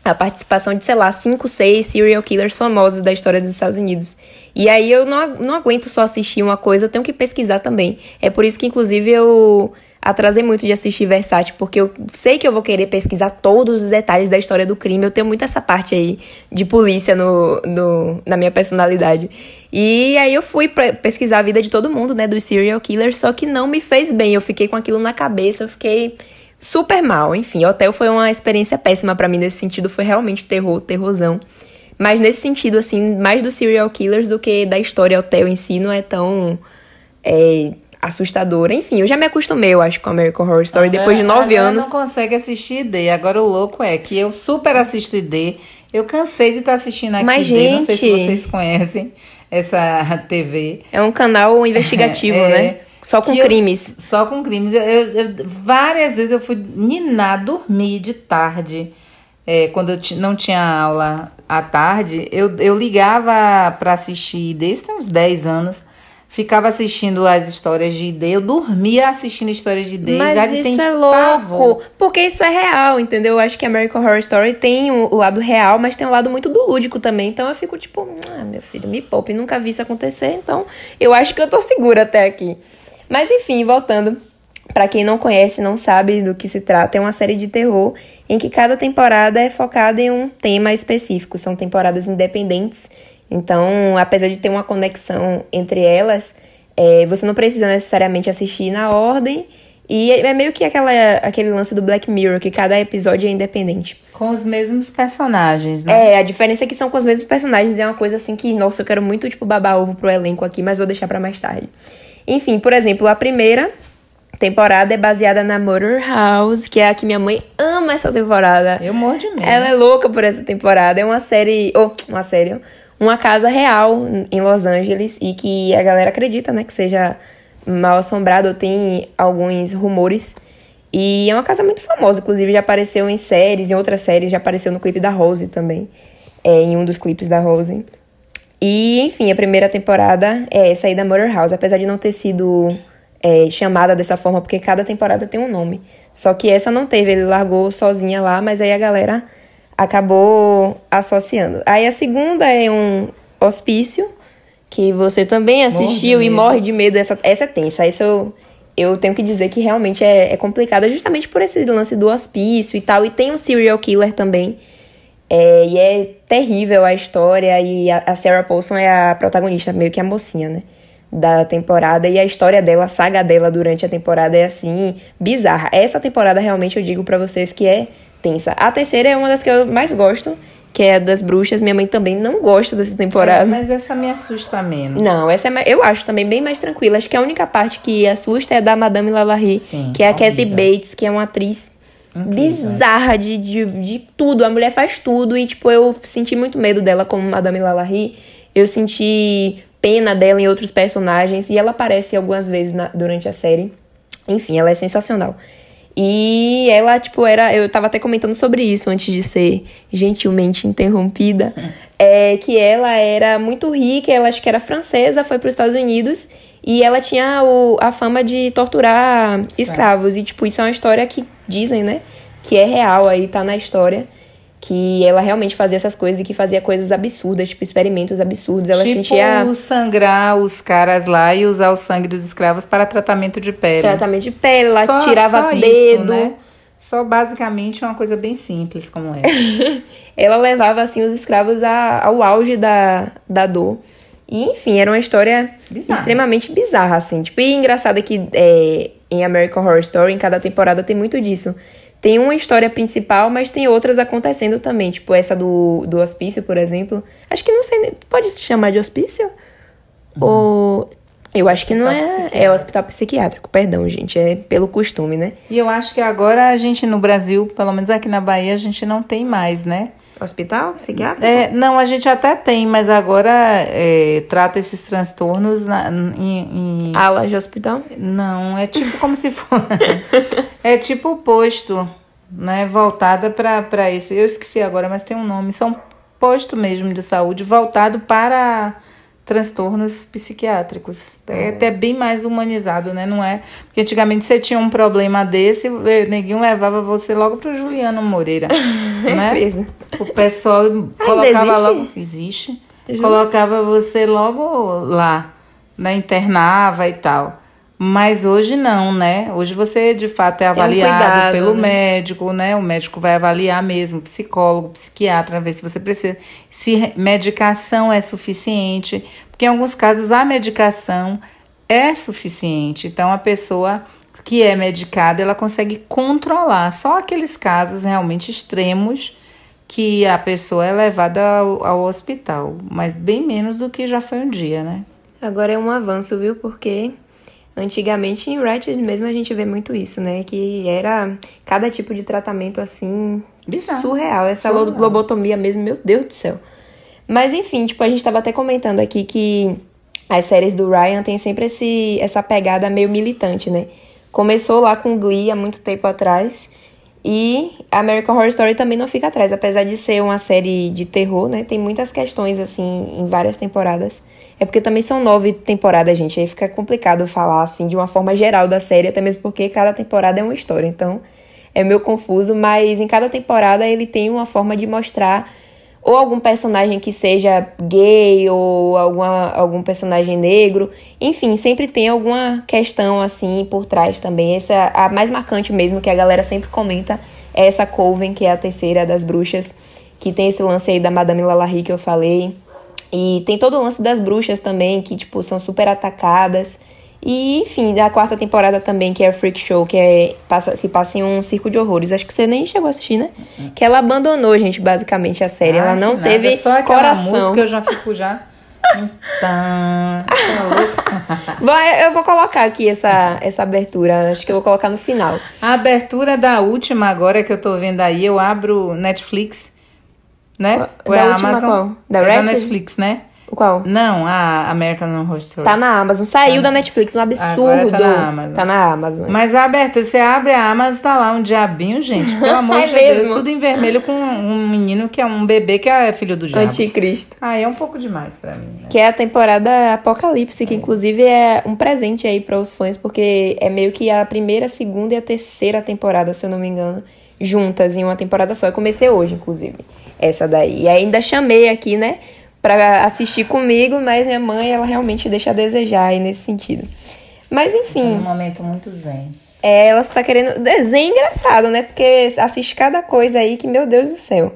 a participação de, sei lá, cinco, seis serial killers famosos da história dos Estados Unidos. E aí eu não, não aguento só assistir uma coisa, eu tenho que pesquisar também. É por isso que, inclusive, eu atrasei muito de assistir Versace, porque eu sei que eu vou querer pesquisar todos os detalhes da história do crime. Eu tenho muito essa parte aí de polícia no, no, na minha personalidade. E aí eu fui pesquisar a vida de todo mundo, né, dos serial killers, só que não me fez bem. Eu fiquei com aquilo na cabeça, eu fiquei super mal. Enfim, Hotel foi uma experiência péssima para mim nesse sentido, foi realmente terror, terrorzão. Mas nesse sentido, assim, mais dos serial killers do que da história Hotel em si, não é tão. É, assustadora. Enfim, eu já me acostumei, eu acho, com American Horror Story agora, depois de nove anos. não consegue assistir ID. Agora o louco é que eu super assisto ID. Eu cansei de estar tá assistindo aqui Mas, gente, não sei se vocês conhecem essa TV. É um canal investigativo, é, né? Só com crimes. Eu, só com crimes. Eu, eu, várias vezes eu fui ninar, dormir de tarde. É, quando eu não tinha aula à tarde, eu, eu ligava para assistir desde uns 10 anos ficava assistindo as histórias de ID, eu dormia assistindo histórias de ID. Mas já isso é louco, porque isso é real, entendeu? Eu acho que American Horror Story tem o lado real, mas tem um lado muito do lúdico também. Então eu fico tipo, ah, meu filho, me poupe, nunca vi isso acontecer, então eu acho que eu tô segura até aqui. Mas enfim, voltando. Para quem não conhece, não sabe do que se trata, é uma série de terror em que cada temporada é focada em um tema específico. São temporadas independentes então, apesar de ter uma conexão entre elas, é, você não precisa necessariamente assistir na ordem. E é meio que aquela, aquele lance do Black Mirror, que cada episódio é independente. Com os mesmos personagens, né? É, a diferença é que são com os mesmos personagens. É uma coisa assim que, nossa, eu quero muito, tipo, babar ovo pro elenco aqui, mas vou deixar para mais tarde. Enfim, por exemplo, a primeira temporada é baseada na Murder House, que é a que minha mãe ama essa temporada. Eu morro de medo. Ela é louca por essa temporada. É uma série. Ou, oh, uma série uma casa real em Los Angeles e que a galera acredita, né, que seja mal assombrado tem alguns rumores. E é uma casa muito famosa, inclusive já apareceu em séries, em outras séries, já apareceu no clipe da Rose também, é, em um dos clipes da Rose. E, enfim, a primeira temporada é essa aí da Murder House, apesar de não ter sido é, chamada dessa forma, porque cada temporada tem um nome. Só que essa não teve, ele largou sozinha lá, mas aí a galera acabou associando. Aí a segunda é um hospício, que você também assistiu morre e morre de medo. Essa, essa é tensa. Isso eu, eu tenho que dizer que realmente é, é complicada, justamente por esse lance do hospício e tal. E tem um serial killer também. É, e é terrível a história. E a, a Sarah Paulson é a protagonista, meio que a mocinha, né? Da temporada. E a história dela, a saga dela durante a temporada é assim, bizarra. Essa temporada realmente eu digo para vocês que é tensa. A terceira é uma das que eu mais gosto, que é a das bruxas. Minha mãe também não gosta dessa temporada. Mas, mas essa me assusta menos. Não, essa é, eu acho também bem mais tranquila. Acho que a única parte que assusta é a da Madame Lalaurie, Sim, que é a Kathy Bates, que é uma atriz Incrível. bizarra de, de, de tudo. A mulher faz tudo e, tipo, eu senti muito medo dela como Madame Lalaurie. Eu senti pena dela em outros personagens e ela aparece algumas vezes na, durante a série. Enfim, ela é sensacional. E ela, tipo, era. Eu tava até comentando sobre isso antes de ser gentilmente interrompida. É que ela era muito rica, ela acho que era francesa, foi para os Estados Unidos e ela tinha o, a fama de torturar escravos. escravos. E, tipo, isso é uma história que dizem, né? Que é real aí, tá na história que ela realmente fazia essas coisas e que fazia coisas absurdas, tipo experimentos absurdos. Ela tipo sentia sangrar os caras lá e usar o sangue dos escravos para tratamento de pele. Tratamento de pele, ela só, tirava só dedo. Isso, né? Só basicamente uma coisa bem simples como é. ela levava assim os escravos a, ao auge da, da dor. E, enfim, era uma história bizarra. extremamente bizarra, assim. Tipo, e engraçada que é, em American Horror Story, em cada temporada tem muito disso tem uma história principal, mas tem outras acontecendo também. Tipo, essa do, do hospício, por exemplo. Acho que não sei. Pode se chamar de hospício? Uhum. Ou. Eu acho que não é. É hospital psiquiátrico, perdão, gente. É pelo costume, né? E eu acho que agora a gente no Brasil, pelo menos aqui na Bahia, a gente não tem mais, né? Hospital psiquiátrico? É, não, a gente até tem, mas agora é, trata esses transtornos na, em, em... Ala de hospital? Não, é tipo como se fosse. é tipo posto, né? Voltada para esse. Eu esqueci agora, mas tem um nome. São posto mesmo de saúde voltado para transtornos psiquiátricos. É, é até bem mais humanizado, né? Não é? Porque antigamente você tinha um problema desse, o neguinho levava você logo pro Juliano Moreira, né? O pessoal colocava existe? logo, existe. Colocava você logo lá, né, internava e tal. Mas hoje não, né? Hoje você de fato é avaliado um cuidado, pelo né? médico, né? O médico vai avaliar mesmo, psicólogo, psiquiatra, ver se você precisa, se medicação é suficiente, porque em alguns casos a medicação é suficiente. Então a pessoa que é medicada, ela consegue controlar só aqueles casos realmente extremos que a pessoa é levada ao, ao hospital, mas bem menos do que já foi um dia, né? Agora é um avanço, viu? Porque Antigamente em Ratchet mesmo a gente vê muito isso, né? Que era cada tipo de tratamento assim Bizarro. surreal. Essa surreal. lobotomia mesmo, meu Deus do céu. Mas enfim, tipo, a gente tava até comentando aqui que as séries do Ryan tem sempre esse, essa pegada meio militante, né? Começou lá com Glee há muito tempo atrás. E American Horror Story também não fica atrás, apesar de ser uma série de terror, né? Tem muitas questões, assim, em várias temporadas é porque também são nove temporadas, gente. Aí fica complicado falar assim de uma forma geral da série, até mesmo porque cada temporada é uma história. Então é meio confuso, mas em cada temporada ele tem uma forma de mostrar ou algum personagem que seja gay ou alguma, algum personagem negro. Enfim, sempre tem alguma questão assim por trás também. Essa a mais marcante mesmo que a galera sempre comenta é essa Coven, que é a terceira das bruxas, que tem esse lance aí da Madame Lalaurie que eu falei. E tem todo o lance das bruxas também, que, tipo, são super atacadas. E, enfim, da quarta temporada também, que é Freak Show, que é, passa, se passa em um circo de horrores. Acho que você nem chegou a assistir, né? Uhum. Que ela abandonou, gente, basicamente, a série. Ai, ela não nada. teve Só aquela coração. música eu já fico já... Então, eu vou colocar aqui essa, essa abertura. Acho que eu vou colocar no final. A abertura da última agora que eu tô vendo aí, eu abro Netflix né? Ou da é última Amazon? qual? Da, é da Netflix, né? Qual? Não, a American Horror Story. Tá na Amazon. Saiu tá da Netflix, um absurdo. Tá na Amazon. Tá na Amazon. Mas aberta, você abre a Amazon, tá lá um diabinho, gente. Pelo amor é de mesmo? Deus, tudo em vermelho com um menino que é um bebê que é filho do diabo. Anticristo. Ah, é um pouco demais pra mim. Né? Que é a temporada Apocalipse, que é. inclusive é um presente aí para os fãs, porque é meio que a primeira, segunda e a terceira temporada, se eu não me engano, juntas em uma temporada só. Eu comecei hoje, inclusive essa daí. E ainda chamei aqui, né, para assistir comigo, mas minha mãe, ela realmente deixa a desejar aí nesse sentido. Mas enfim. É um momento muito zen. É, ela está querendo. Desenho engraçado, né? Porque assiste cada coisa aí que, meu Deus do céu.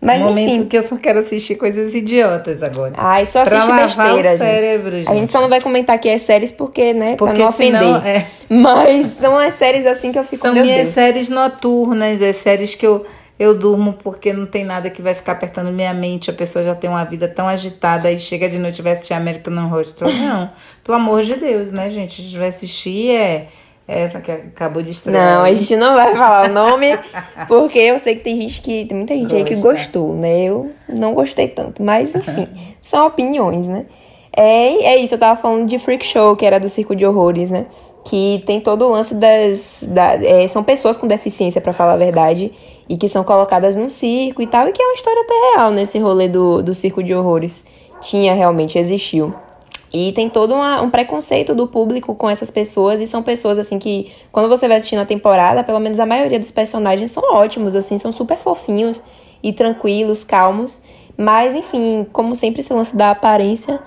Mas, um momento enfim. que eu só quero assistir coisas idiotas agora. Ai, só assiste pra besteira, o cérebro, gente. A gente só não vai comentar aqui as séries porque, né, porque pra não senão, ofender. É... Mas são as séries assim que eu fico, São minhas Deus. séries noturnas, as séries que eu eu durmo porque não tem nada que vai ficar apertando minha mente, a pessoa já tem uma vida tão agitada e chega de noite e vai assistir American Horror Story. Não, pelo amor de Deus, né, gente? A gente vai assistir é, é essa que acabou de estrear. Não, a gente não vai falar o nome, porque eu sei que tem gente que. Tem muita gente Gosta. aí que gostou, né? Eu não gostei tanto. Mas, enfim, são opiniões, né? É, é isso, eu tava falando de Freak Show, que era do Circo de Horrores, né? Que tem todo o lance das. Da, é, são pessoas com deficiência, para falar a verdade, e que são colocadas num circo e tal, e que é uma história até real nesse rolê do, do Circo de Horrores. Tinha, realmente, existiu. E tem todo uma, um preconceito do público com essas pessoas, e são pessoas, assim, que quando você vai assistindo a temporada, pelo menos a maioria dos personagens são ótimos, assim, são super fofinhos e tranquilos, calmos. Mas, enfim, como sempre, esse lance da aparência,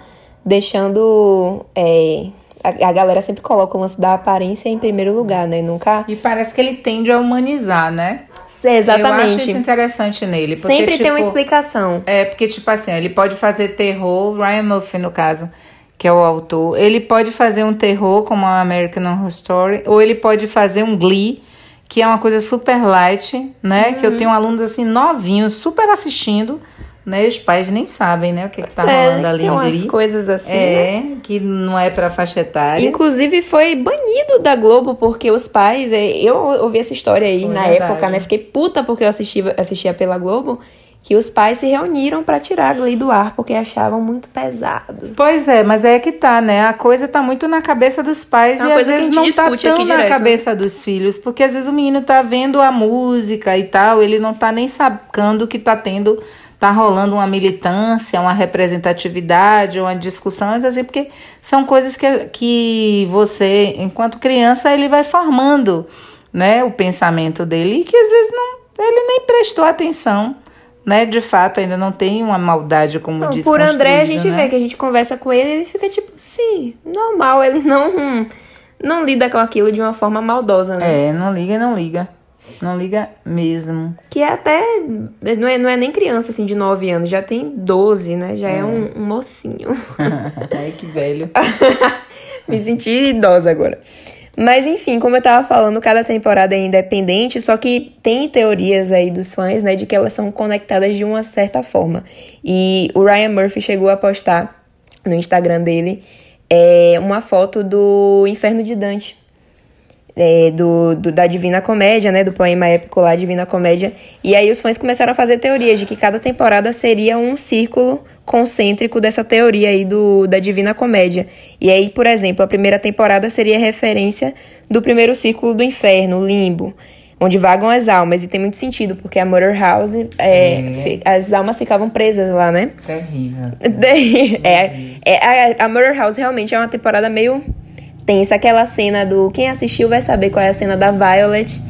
deixando. É, a, a, galera sempre coloca o lance da aparência em primeiro lugar, né? Nunca. E parece que ele tende a humanizar, né? Exatamente. Eu acho isso interessante nele. Porque, sempre tipo, tem uma explicação. É, porque, tipo assim, ele pode fazer terror, Ryan Murphy, no caso que é o autor, ele pode fazer um terror como a American Horror Story, ou ele pode fazer um Glee, que é uma coisa super light, né? Uhum. Que eu tenho alunos assim novinhos, super assistindo, né? Os pais nem sabem, né? O que, que tá é, rolando ali tem em Glee. coisas assim, É, né? que não é pra faixa etária. Inclusive foi banido da Globo porque os pais, é, eu ouvi essa história aí foi na verdade. época, né? Fiquei puta porque eu assistia, assistia pela Globo que os pais se reuniram para tirar a Glee do ar porque achavam muito pesado. Pois é, mas é que tá, né? A coisa tá muito na cabeça dos pais é e às vezes não tá tão na cabeça dos filhos, porque às vezes o menino tá vendo a música e tal, ele não tá nem sacando que tá tendo tá rolando uma militância, uma representatividade, uma discussão, assim, porque são coisas que, que você, enquanto criança, ele vai formando, né, o pensamento dele e que às vezes não, ele nem prestou atenção né, de fato, ainda não tem uma maldade, como não. Por André, a gente né? vê que a gente conversa com ele e ele fica tipo, sim, normal, ele não, não lida com aquilo de uma forma maldosa, né? É, não liga, não liga. Não liga mesmo. Que é até. Não é, não é nem criança assim de 9 anos, já tem 12, né? Já é, é um, um mocinho. Ai, que velho. Me senti idosa agora. Mas enfim, como eu tava falando, cada temporada é independente, só que tem teorias aí dos fãs, né, de que elas são conectadas de uma certa forma. E o Ryan Murphy chegou a postar no Instagram dele é, uma foto do Inferno de Dante. É, do, do, da Divina Comédia, né? Do poema épico lá, Divina Comédia. E aí os fãs começaram a fazer teorias de que cada temporada seria um círculo concêntrico dessa teoria aí do, da Divina Comédia. E aí, por exemplo, a primeira temporada seria referência do primeiro círculo do inferno, o limbo, onde vagam as almas. E tem muito sentido, porque a Murder House, é, é. as almas ficavam presas lá, né? Terrível. é, é, a, a Murder House realmente é uma temporada meio tensa. Aquela cena do... Quem assistiu vai saber qual é a cena da Violet...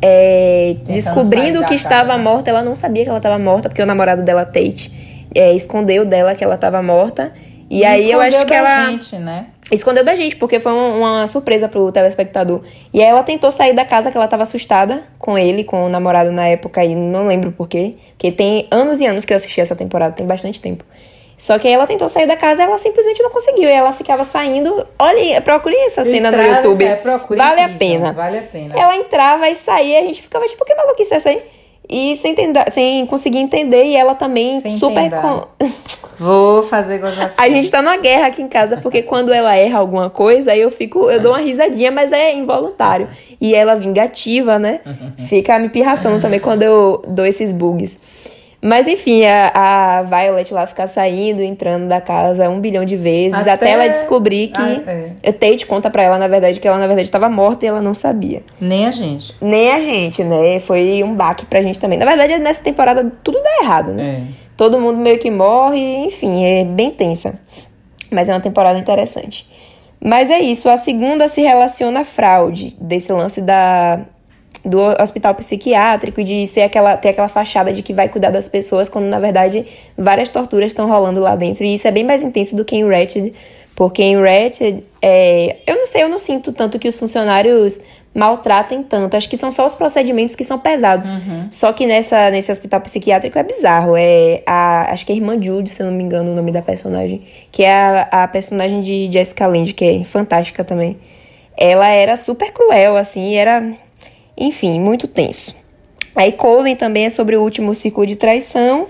É, descobrindo que estava morta, ela não sabia que ela estava morta, porque o namorado dela, Tate, é, escondeu dela que ela estava morta. E, e aí eu acho que ela. Gente, né? Escondeu da gente, porque foi uma, uma, surpresa pro telespectador. E aí ela tentou sair da casa que ela tava assustada com ele, com o namorado na época, e não lembro porquê. Porque tem anos e anos que eu assisti essa temporada, tem bastante tempo. Só que aí ela tentou sair da casa e ela simplesmente não conseguiu. E ela ficava saindo. Olha, procure essa cena no YouTube. É, procure, vale a pena. Vale a pena. Ela entrava e saía, a gente ficava tipo, que maluquice é essa aí? E sem, entender, sem conseguir entender, e ela também sem super. Com... Vou fazer gozação. A gente tá numa guerra aqui em casa, porque quando ela erra alguma coisa, eu fico. Eu dou uma risadinha, mas é involuntário. E ela vingativa, né? Fica me pirraçando também quando eu dou esses bugs. Mas enfim, a, a Violet lá ficar saindo, entrando da casa um bilhão de vezes, até, até ela descobrir que. Ah, é. Tate conta pra ela, na verdade, que ela, na verdade, estava morta e ela não sabia. Nem a gente. Nem a gente, né? Foi um baque pra gente também. Na verdade, nessa temporada tudo dá errado, né? É. Todo mundo meio que morre, enfim, é bem tensa. Mas é uma temporada interessante. Mas é isso, a segunda se relaciona à fraude, desse lance da do hospital psiquiátrico, de ser aquela, ter aquela fachada de que vai cuidar das pessoas, quando na verdade várias torturas estão rolando lá dentro. E isso é bem mais intenso do que em Ratched, porque em Ratched, é, eu não sei, eu não sinto tanto que os funcionários maltratem tanto. Acho que são só os procedimentos que são pesados. Uhum. Só que nessa, nesse hospital psiquiátrico é bizarro. É a, acho que é a irmã Jude, se eu não me engano, o nome da personagem. Que é a, a personagem de Jessica Lange, que é fantástica também. Ela era super cruel, assim, era enfim, muito tenso. Aí Coven também é sobre o último ciclo de traição.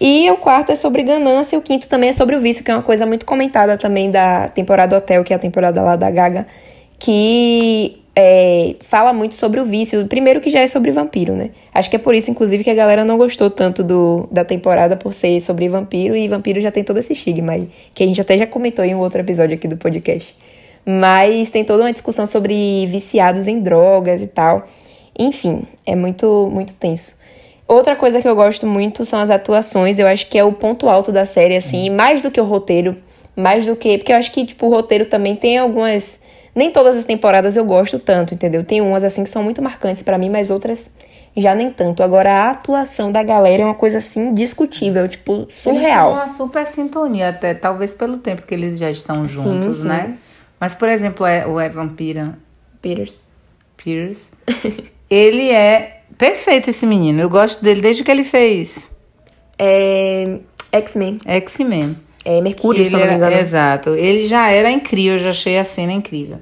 E o quarto é sobre ganância, e o quinto também é sobre o vício, que é uma coisa muito comentada também da temporada Hotel, que é a temporada lá da Gaga, que é, fala muito sobre o vício. Primeiro que já é sobre vampiro, né? Acho que é por isso, inclusive, que a galera não gostou tanto do, da temporada por ser sobre vampiro. E vampiro já tem todo esse estigma que a gente até já comentou em um outro episódio aqui do podcast. Mas tem toda uma discussão sobre viciados em drogas e tal. Enfim, é muito, muito tenso. Outra coisa que eu gosto muito são as atuações. Eu acho que é o ponto alto da série, assim, mais do que o roteiro. Mais do que. Porque eu acho que, tipo, o roteiro também tem algumas nem todas as temporadas eu gosto tanto, entendeu? Tem umas assim que são muito marcantes para mim, mas outras já nem tanto. Agora a atuação da galera é uma coisa assim discutível, tipo, surreal. Eles uma super sintonia até, talvez pelo tempo que eles já estão juntos, sim, sim. né? Mas por exemplo, é, o Evan Pira, Peters. Peters. ele é perfeito esse menino. Eu gosto dele desde que ele fez é, X-Men. X-Men é, Mercúrio, se não me engano. exato. Ele já era incrível, eu já achei a cena incrível.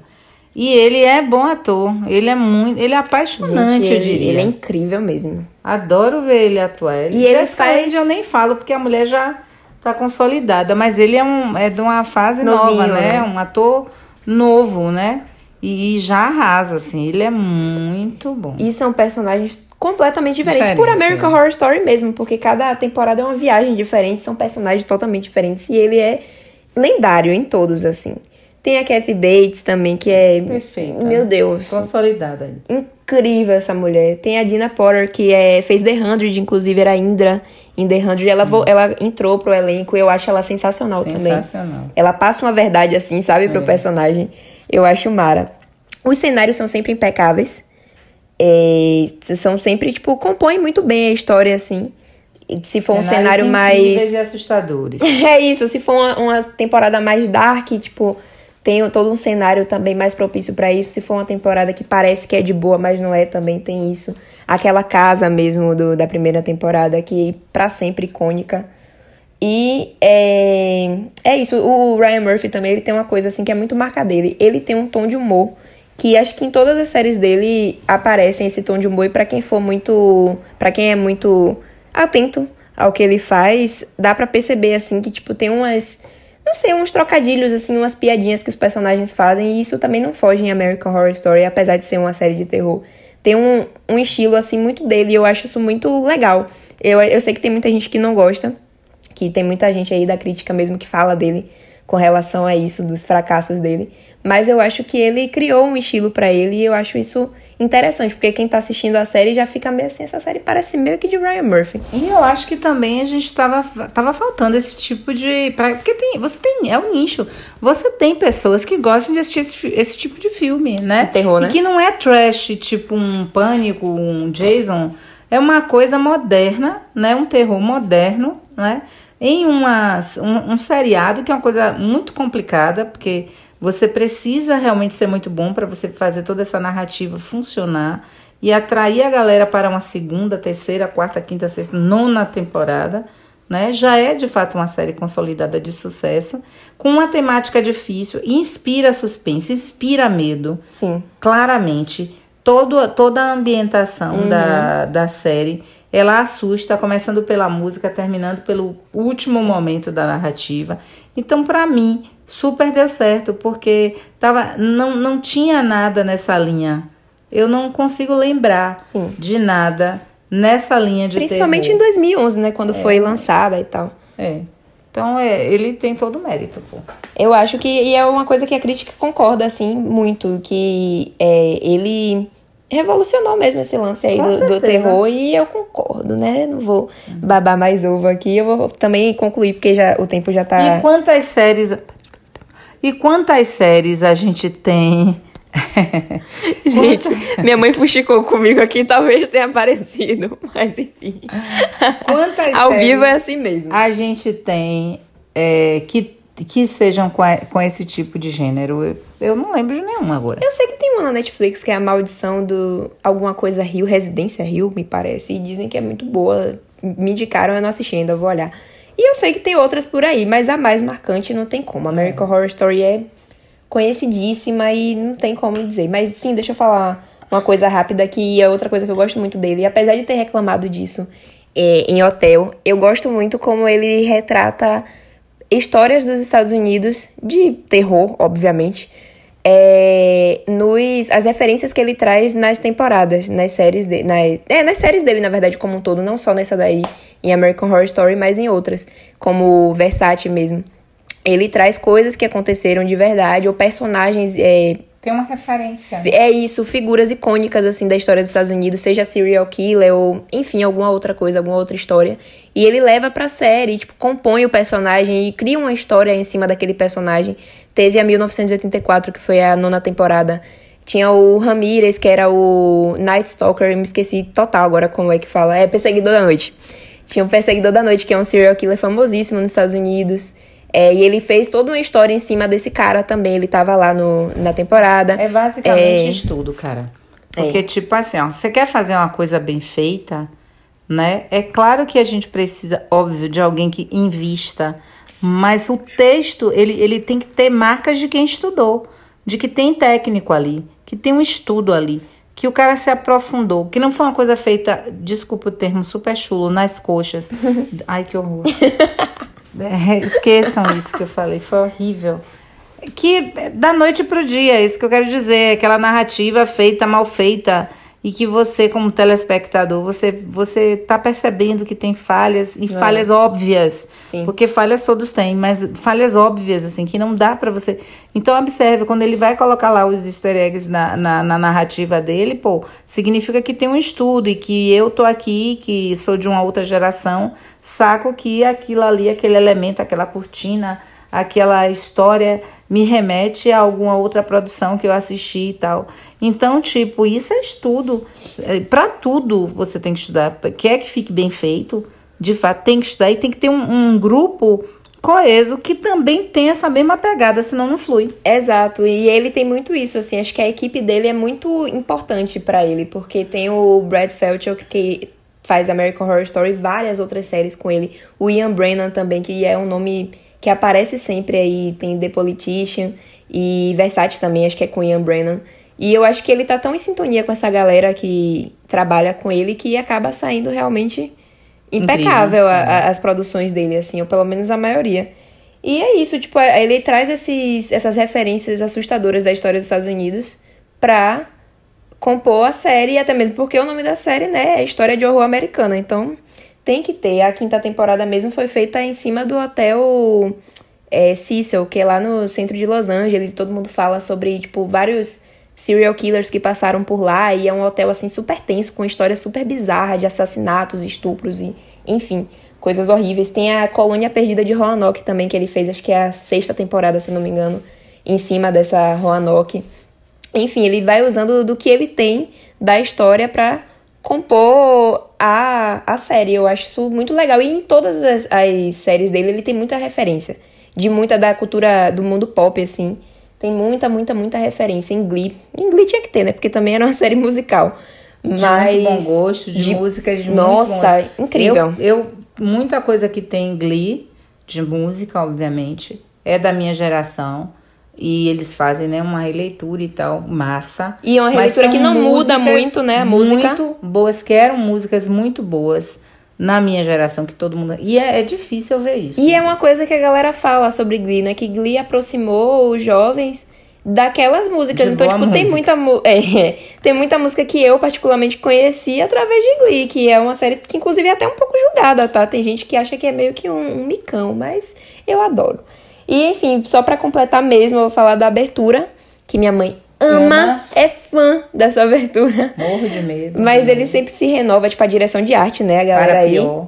E ele é bom ator, ele é muito, ele é apaixonante, Gente, eu diria. Ele é incrível mesmo. Adoro ver ele atuar. Ele e ele faz... eu nem falo porque a mulher já tá consolidada, mas ele é um é de uma fase Novinho, nova, né? né? Um ator novo, né? E, já arrasa assim, ele é muito bom. E são personagens completamente diferentes. Diferente, por American é. Horror Story mesmo, porque cada temporada é uma viagem diferente, são personagens totalmente diferentes e ele é lendário em todos, assim. Tem a Kathy Bates também, que é. Perfeita. Meu Deus. Consolidada. Incrível essa mulher. Tem a Dina Potter, que é, fez The Hundred, inclusive era Indra em The Hundred. Ela, ela entrou pro elenco e eu acho ela sensacional, sensacional. também. Sensacional. Ela passa uma verdade assim, sabe, pro é. personagem. Eu acho mara. Os cenários são sempre impecáveis. É, são sempre, tipo, compõem muito bem a história, assim. Se for Cenários um cenário mais. e assustadores. é isso, se for uma, uma, temporada mais dark, tipo, tem todo um cenário também mais propício para isso. Se for uma temporada que parece que é de boa, mas não é, também tem isso. Aquela casa mesmo do, da primeira temporada, que para sempre icônica. E é, é isso, o Ryan Murphy também, ele tem uma coisa assim que é muito marca dele. Ele tem um tom de humor que acho que em todas as séries dele aparecem esse tom de humor e para quem for muito, para quem é muito atento ao que ele faz, dá para perceber assim que tipo tem umas não sei, uns trocadilhos assim, umas piadinhas que os personagens fazem e isso também não foge em American Horror Story, apesar de ser uma série de terror. Tem um, um estilo assim muito dele e eu acho isso muito legal. Eu, eu sei que tem muita gente que não gosta, que tem muita gente aí da crítica mesmo que fala dele com relação a isso, dos fracassos dele. Mas eu acho que ele criou um estilo para ele e eu acho isso interessante, porque quem tá assistindo a série já fica meio assim, essa série parece meio que de Ryan Murphy. E eu acho que também a gente tava, tava faltando esse tipo de. Pra, porque tem, você tem. É um nicho. Você tem pessoas que gostam de assistir esse, esse tipo de filme, né? Terror, né? E que não é trash, tipo um pânico, um Jason. É uma coisa moderna, né? Um terror moderno, né? Em uma, um, um seriado que é uma coisa muito complicada, porque você precisa realmente ser muito bom para você fazer toda essa narrativa funcionar e atrair a galera para uma segunda, terceira, quarta, quinta, sexta, nona temporada. Né? Já é de fato uma série consolidada de sucesso, com uma temática difícil, inspira suspense, inspira medo. Sim. Claramente. Todo, toda a ambientação uhum. da, da série ela assusta, começando pela música, terminando pelo último momento da narrativa. Então, para mim, super deu certo, porque tava, não, não tinha nada nessa linha. Eu não consigo lembrar Sim. de nada nessa linha de Principalmente terror. em 2011, né? Quando é. foi lançada e tal. É. Então, é, ele tem todo o mérito, pô. Eu acho que e é uma coisa que a crítica concorda, assim, muito. Que é, ele revolucionou mesmo esse lance aí do, do, terror e eu concordo, né? Não vou babar mais ovo aqui. Eu vou também concluir, porque já, o tempo já tá... E quantas séries e quantas séries a gente tem? gente, minha mãe fuxicou comigo aqui, talvez tenha aparecido, mas enfim. Quantas Ao vivo é assim mesmo. A gente tem é, que, que sejam com, a, com esse tipo de gênero. Eu, eu não lembro de nenhuma agora. Eu sei que tem uma na Netflix que é a maldição do alguma coisa Rio, Residência Rio, me parece. E dizem que é muito boa. Me indicaram, eu não assisti ainda, vou olhar. E eu sei que tem outras por aí, mas a mais marcante não tem como. American Horror Story é conhecidíssima e não tem como dizer. Mas sim, deixa eu falar uma coisa rápida que é outra coisa que eu gosto muito dele. E apesar de ter reclamado disso é, em Hotel, eu gosto muito como ele retrata histórias dos Estados Unidos, de terror, obviamente, é, nos, as referências que ele traz nas temporadas, nas séries dele. Na, é, nas séries dele, na verdade, como um todo, não só nessa daí, em American Horror Story, mas em outras, como Versace mesmo. Ele traz coisas que aconteceram de verdade, ou personagens. É, tem uma referência. É isso, figuras icônicas, assim, da história dos Estados Unidos, seja serial killer ou, enfim, alguma outra coisa, alguma outra história. E ele leva pra série, tipo, compõe o personagem e cria uma história em cima daquele personagem. Teve a 1984, que foi a nona temporada. Tinha o Ramirez, que era o Night Stalker, eu me esqueci total agora como é que fala. É Perseguidor da Noite. Tinha o Perseguidor da Noite, que é um serial killer famosíssimo nos Estados Unidos. É, e ele fez toda uma história em cima desse cara também. Ele tava lá no, na temporada. É basicamente é... estudo, cara. Porque, é. tipo assim, ó, você quer fazer uma coisa bem feita, né? É claro que a gente precisa, óbvio, de alguém que invista. Mas o texto, ele, ele tem que ter marcas de quem estudou. De que tem técnico ali. Que tem um estudo ali que o cara se aprofundou, que não foi uma coisa feita, desculpa o termo, super chulo, nas coxas. Ai, que horror. É, esqueçam isso que eu falei, foi horrível. Que da noite pro dia, é isso que eu quero dizer, aquela narrativa feita, mal feita, e que você, como telespectador, você, você tá percebendo que tem falhas, e é. falhas óbvias. Sim. Porque falhas todos têm, mas falhas óbvias, assim, que não dá para você. Então, observe, quando ele vai colocar lá os easter eggs na, na, na, narrativa dele, pô, significa que tem um estudo e que eu tô aqui, que sou de uma outra geração, saco que aquilo ali, aquele elemento, aquela cortina, aquela história me remete a alguma outra produção que eu assisti e tal. Então, tipo, isso é estudo. É, para tudo você tem que estudar. Quer que fique bem feito, de fato, tem que estudar e tem que ter um, um grupo coeso que também tem essa mesma pegada, senão não flui. Exato, e ele tem muito isso, assim, acho que a equipe dele é muito importante para ele, porque tem o Brad Felchuk que faz American Horror Story, várias outras séries com ele, o Ian Brennan também, que é um nome que aparece sempre aí, tem The Politician e Versace também, acho que é com Ian Brennan. E eu acho que ele tá tão em sintonia com essa galera que trabalha com ele que acaba saindo realmente impecável a, a, as produções dele, assim, ou pelo menos a maioria. E é isso, tipo, ele traz esses, essas referências assustadoras da história dos Estados Unidos pra compor a série, até mesmo porque o nome da série, né, é História de Horror Americana. Então, tem que ter. A quinta temporada mesmo foi feita em cima do hotel é, Cecil, que é lá no centro de Los Angeles. Todo mundo fala sobre, tipo, vários serial killers que passaram por lá. E é um hotel, assim, super tenso, com história super bizarra de assassinatos, estupros e, enfim, coisas horríveis. Tem a Colônia Perdida de Roanoke também, que ele fez, acho que é a sexta temporada, se não me engano, em cima dessa Roanoke. Enfim, ele vai usando do que ele tem da história para compor a, a série. Eu acho isso muito legal. E em todas as, as séries dele, ele tem muita referência. De muita da cultura do mundo pop, assim. Tem muita, muita, muita referência. Em Glee. Em Glee tinha que ter, né? Porque também era uma série musical. De Mas, muito bom gosto, de, de músicas de Nossa, muito incrível. Eu, eu, muita coisa que tem em Glee, de música, obviamente, é da minha geração. E eles fazem, né, uma releitura e tal, massa. E é uma releitura que não muda muito, né, a música. Muito boas, que eram músicas muito boas na minha geração, que todo mundo. E é, é, difícil ver isso. E é uma coisa que a galera fala sobre Glee, né? Que Glee aproximou os jovens daquelas músicas. De então, tipo, música. tem muita é, tem muita música que eu particularmente conheci através de Glee, que é uma série que, inclusive, é até um pouco julgada, tá? Tem gente que acha que é meio que um, um micão, mas eu adoro. E enfim, só para completar mesmo, eu vou falar da abertura, que minha mãe ama, ama, é fã dessa abertura. Morro de medo. Mas ele sempre se renova, tipo, a direção de arte, né, a galera para aí. Pior.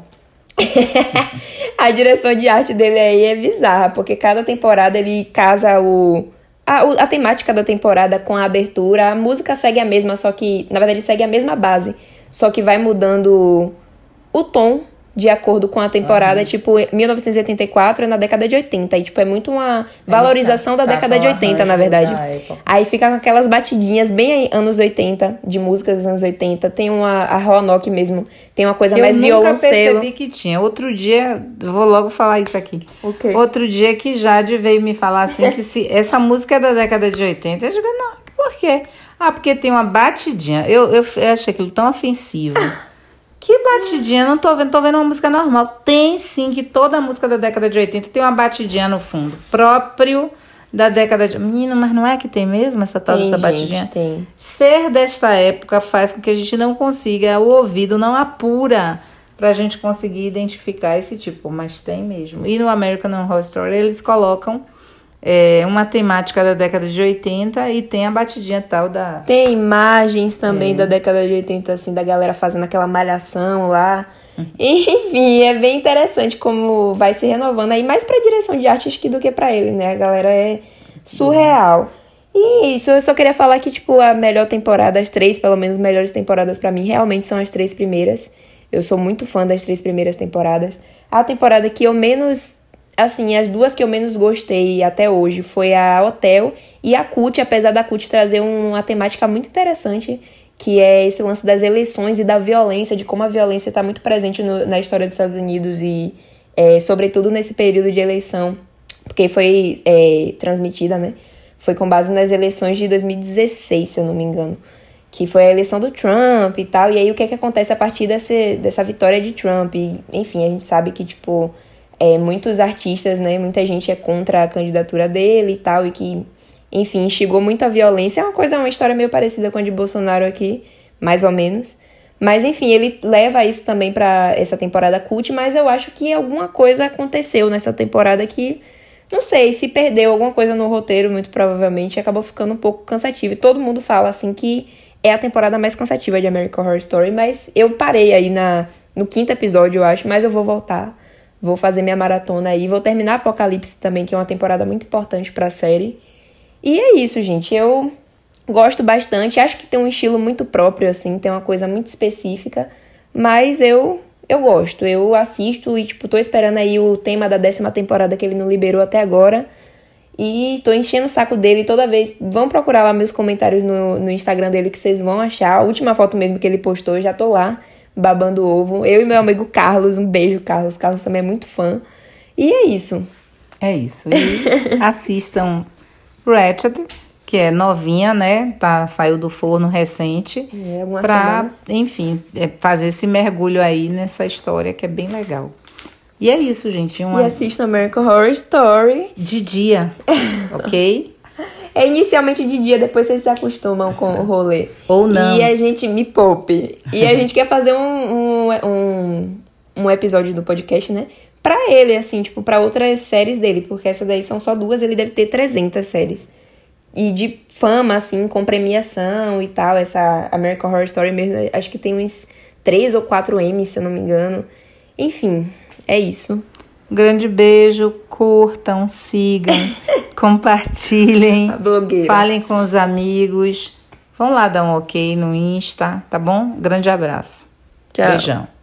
a direção de arte dele aí é bizarra, porque cada temporada ele casa o a, a temática da temporada com a abertura. A música segue a mesma, só que, na verdade, segue a mesma base, só que vai mudando o tom de acordo com a temporada, tipo, 1984 é na década de 80. E, tipo, é muito uma valorização tá, da tá década de 80, na verdade. Aí fica com aquelas batidinhas bem anos 80, de músicas dos anos 80. Tem uma, a Roanoke mesmo, tem uma coisa eu mais violoncelo. Eu percebi que tinha. Outro dia, vou logo falar isso aqui. Okay. Outro dia que Jade veio me falar assim, que se essa música é da década de 80, eu digo, não, por quê? Ah, porque tem uma batidinha. Eu, eu, eu achei aquilo tão ofensivo. Que batidinha? Não tô vendo, tô vendo uma música normal. Tem sim, que toda música da década de 80 tem uma batidinha no fundo. Próprio da década de. Menino, mas não é que tem mesmo essa tal Tem, dessa gente, batidinha? tem. Ser desta época faz com que a gente não consiga, o ouvido não apura pra gente conseguir identificar esse tipo, mas tem mesmo. E no American Horror Story eles colocam é, uma temática da década de 80 e tem a batidinha tal da. Tem imagens também É. da década de 80, assim, da galera fazendo aquela malhação lá. Uhum. Enfim, é bem interessante como vai se renovando aí, mais pra direção de arte que do que pra ele, né? A galera é surreal. E isso, eu só queria falar que, tipo, a melhor temporada, as três, pelo menos, melhores temporadas pra mim, realmente são as três primeiras. Eu sou muito fã das três primeiras temporadas. A temporada que eu menos assim, as duas que eu menos gostei até hoje foi a Hotel e a CUT, apesar da CUT trazer um- uma temática muito interessante, que é esse lance das eleições e da violência, de como a violência está muito presente no- na história dos Estados Unidos e, é, sobretudo, nesse período de eleição, porque foi é, transmitida, né? Foi com base nas eleições de 2016, se eu não me engano que foi a eleição do Trump e tal. E aí o que é que acontece a partir desse, dessa vitória de Trump? E, enfim, a gente sabe que, tipo, é, muitos artistas, né, muita gente é contra a candidatura dele e tal, e que, enfim, instigou muita violência. É uma coisa, uma história meio parecida com a de Bolsonaro aqui, mais ou menos. Mas, enfim, ele leva isso também pra essa temporada cult, mas eu acho que alguma coisa aconteceu nessa temporada que não sei, se perdeu alguma coisa no roteiro, muito provavelmente, acabou ficando um pouco cansativo. E todo mundo fala, assim, que é a temporada mais cansativa de American Horror Story, mas eu parei aí na, no quinto episódio, eu acho, mas eu vou voltar. Vou fazer minha maratona aí. Vou terminar Apocalipse também, que é uma temporada muito importante pra série. E é isso, gente. Eu gosto bastante. Acho que tem um estilo muito próprio, assim, tem uma coisa muito específica. Mas eu eu gosto. Eu assisto e, tipo, tô esperando aí o tema da décima temporada que ele não liberou até agora. E tô enchendo o saco dele toda vez. Vão procurar lá meus comentários no, no Instagram dele que vocês vão achar. A última foto mesmo que ele postou, eu já tô lá, babando ovo. Eu e meu amigo Carlos, um beijo, Carlos. Carlos também é muito fã. E é isso. É isso. E assistam Ratchet, que é novinha, né? Tá, saiu do forno recente. É, algumas pra, semanas. enfim, é, fazer esse mergulho aí nessa história que é bem legal. E é isso, gente. Uma E assista American Horror Story. de dia, ok? É inicialmente de dia, depois vocês se acostumam com o rolê. Ou não. E a gente me poupe. E a gente quer fazer um, um, um, um episódio do podcast, né? Pra ele, assim, tipo, pra outras séries dele. Porque essas daí são só duas, ele deve ter 300 séries. E de fama, assim, com premiação e tal. Essa American Horror Story mesmo, acho que tem uns 3 ou 4 M's, se eu não me engano. Enfim, é isso. Grande beijo, curtam, sigam, compartilhem, falem com os amigos. Vão lá dar um ok no Insta, tá bom? Grande abraço. Tchau. Beijão.